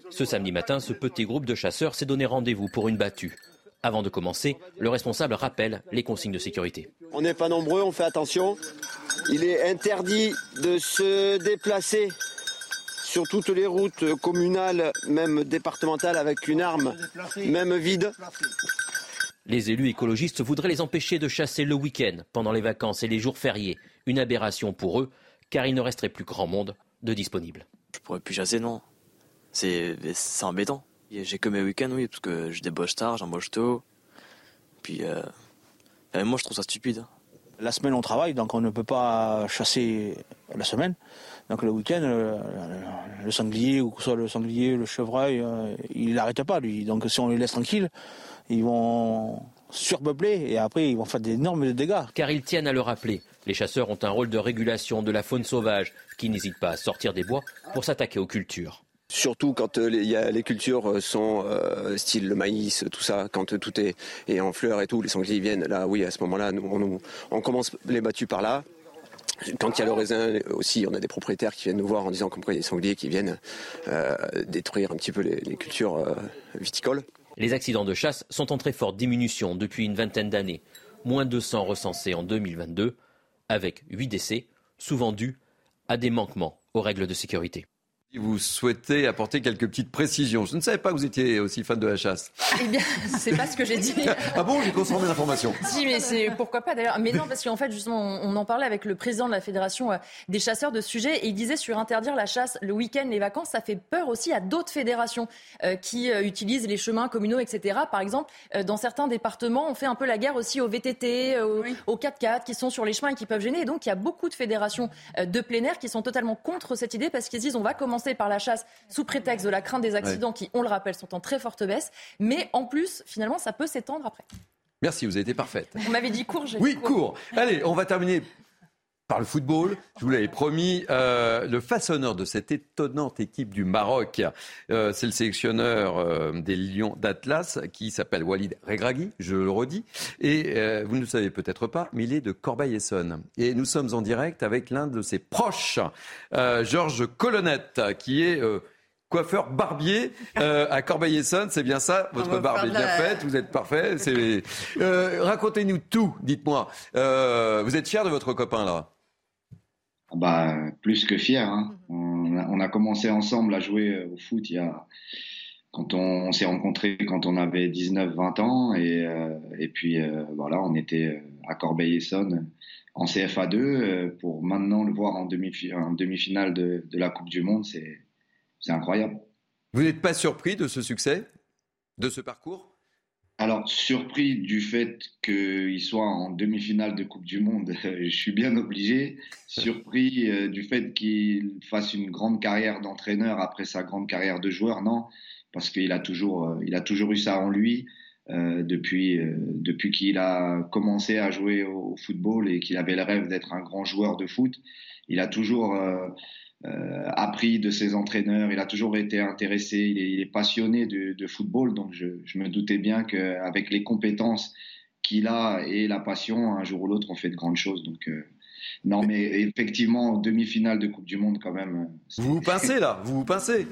Ce samedi matin, ce petit groupe de chasseurs s'est donné rendez-vous pour une battue. Avant de commencer, le responsable rappelle les consignes de sécurité. On n'est pas nombreux, on fait attention. Il est interdit de se déplacer sur toutes les routes communales, même départementales, avec une arme, même vide. Les élus écologistes voudraient les empêcher de chasser le week-end, pendant les vacances et les jours fériés. Une aberration pour eux, car il ne resterait plus grand monde de disponible. Je pourrais plus chasser, non. C'est c'est embêtant. J'ai que mes week-ends, oui, parce que je débauche tard, j'embauche tôt. Puis, euh, euh, moi, je trouve ça stupide. La semaine, on travaille, donc on ne peut pas chasser la semaine. Donc le week-end, euh, le sanglier, ou que ce soit le sanglier, le chevreuil, euh, il n'arrête pas, lui. Donc si on les laisse tranquilles, ils vont surpeupler et après ils vont faire d'énormes dégâts. Car ils tiennent à le rappeler, les chasseurs ont un rôle de régulation de la faune sauvage, qui n'hésitent pas à sortir des bois pour s'attaquer aux cultures. Surtout quand euh, les, il y a- les cultures sont euh, style le maïs, tout ça, quand tout est, est en fleurs et tout, les sangliers viennent. Là, oui, à ce moment-là, nous, on, nous- on commence les battues par là. Quand il y a le raisin aussi, on a des propriétaires qui viennent nous voir en disant comme a des sangliers qui viennent euh, détruire un petit peu les, cultures euh, viticoles. Les accidents de chasse sont en très forte diminution depuis une vingtaine d'années. Moins de 200 recensés en 2022, avec 8 décès, souvent dus à des manquements aux règles de sécurité. Vous souhaitez apporter quelques petites précisions. Je ne savais pas que vous étiez aussi fan de la chasse. Eh bien, c'est pas ce que j'ai dit. ah bon, j'ai consommé l'information. Si, mais c'est pourquoi pas d'ailleurs. Mais non, parce qu'en fait, justement, on en parlait avec le président de la fédération euh, des chasseurs de ce sujet, et il disait sur interdire la chasse le week-end, les vacances, ça fait peur aussi à d'autres fédérations euh, qui euh, utilisent les chemins communaux, etc. Par exemple, euh, dans certains départements, on fait un peu la guerre aussi aux VTT, aux, aux 4x4 qui sont sur les chemins et qui peuvent gêner. Et donc, il y a beaucoup de fédérations de plein air qui sont totalement contre cette idée parce qu'ils disent on va commencer par la chasse sous prétexte de la crainte des accidents qui, on le rappelle, sont en très forte baisse. Mais en plus, finalement, ça peut s'étendre après. Merci, vous avez été parfaite. On m'avait dit court, j'ai Oui, dit court. Allez, on va terminer par le football. Je vous l'avais promis. Euh, le façonneur de cette étonnante équipe du Maroc, euh, c'est le sélectionneur euh, des Lions d'Atlas qui s'appelle Walid Regragui, je le redis. Et vous ne le savez peut-être pas, mais il est de Corbeil-Essonnes. Et nous sommes en direct avec l'un de ses proches, Georges Colonnette, qui est... Coiffeur barbier euh, à Corbeil-Essonnes, c'est bien ça Votre barbe est bien la- faite, vous êtes parfait. Euh, Racontez-nous tout, dites-moi. Euh, vous êtes fier de votre copain là? Bah, plus que fier. hein. On, a, on a commencé ensemble à jouer euh, au foot il y a, quand on, on s'est rencontrés quand on avait 19-20 ans. Et, euh, et puis euh, voilà, on était à Corbeil-Essonnes en CFA2 euh, pour maintenant le voir en demi- en demi-finale de, de la Coupe du Monde. C'est c'est incroyable. Vous n'êtes pas surpris de ce succès De ce parcours? Alors, surpris du fait qu'il soit en demi-finale de Coupe du Monde, je suis bien obligé. Surpris euh, du fait qu'il fasse une grande carrière d'entraîneur après sa grande carrière de joueur, non, parce qu'il a toujours, euh, a toujours eu ça en lui euh, depuis, depuis qu'il a commencé à jouer au, au football et qu'il avait le rêve d'être un grand joueur de foot. Il a toujours euh, appris de ses entraîneurs, il a toujours été intéressé, il est, il est passionné de, de football, donc je, je me doutais bien qu'avec les compétences qu'il a et la passion, un jour ou l'autre, on fait de grandes choses. Donc, euh, non, mais effectivement, demi-finale de Coupe du Monde, quand même. euh, Vous vous pincez là, vous vous pincez.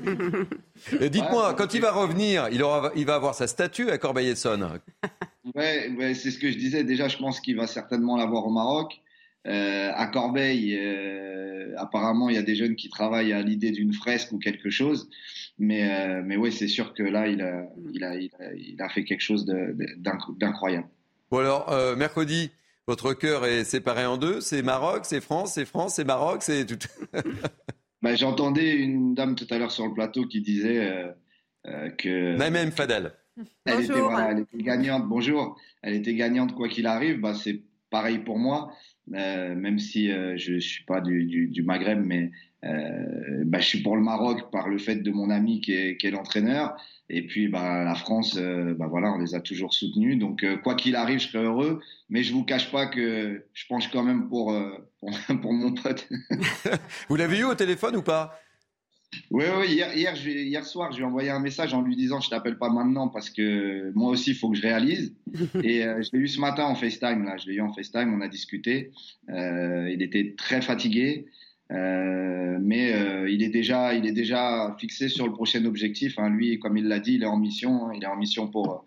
Et Dites-moi, Ouais, quand il va revenir, il, aura, il va avoir sa statue à Corbeil-Essonnes. Ouais, ouais, c'est ce que je disais. Déjà, je pense qu'il va certainement l'avoir au Maroc. Euh, à Corbeil, euh, apparemment, il y a des jeunes qui travaillent à l'idée d'une fresque ou quelque chose. Mais, euh, mais oui, c'est sûr que là, il a, il a, il a, il a fait quelque chose d'incroyable. Bon alors, euh, mercredi, votre cœur est séparé en deux. C'est Maroc, c'est France, c'est France, c'est Maroc, c'est tout. Bah, J'entendais une dame tout à l'heure sur le plateau qui disait euh, euh, que. Naïm Fadel. Elle était, voilà, elle était gagnante. Bonjour. Elle était gagnante quoi qu'il arrive. Bah, c'est pareil pour moi. Euh, même si euh, je, je suis pas du, du, du Maghreb, mais euh, bah, je suis pour le Maroc par le fait de mon ami qui est, qui est l'entraîneur. Et puis bah, la France, euh, bah, voilà, on les a toujours soutenus. Donc euh, quoi qu'il arrive, je serai heureux. Mais je vous cache pas que je penche quand même pour, euh, pour, pour mon pote. Vous l'avez eu au téléphone ou pas? Oui, oui, hier, hier, je hier soir, je lui ai envoyé un message en lui disant je t'appelle pas maintenant parce que moi aussi, il faut que je réalise. Et euh, je l'ai eu ce matin en FaceTime, là. Je l'ai eu en FaceTime, on a discuté. Euh, il était très fatigué, euh, mais euh, il, est déjà, il est déjà fixé sur le prochain objectif. hein. Lui, comme il l'a dit, il est en mission. hein. Il est en mission pour,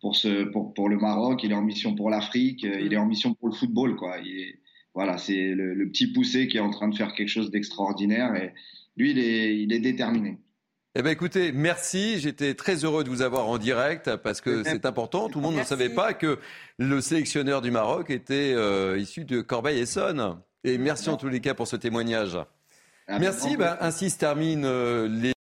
pour, ce, pour, pour le Maroc, il est en mission pour l'Afrique, il est en mission pour le football. Quoi. Il est, voilà, c'est le, le petit poussé qui est en train de faire quelque chose d'extraordinaire. Et lui, il est, il est déterminé. Eh bien, écoutez, merci. J'étais très heureux de vous avoir en direct parce que c'est important. Tout le monde ne savait pas que le sélectionneur du Maroc était euh, issu de Corbeil-Essonnes. Et merci en tous les cas pour ce témoignage. Merci. Ben, ainsi se termine euh, les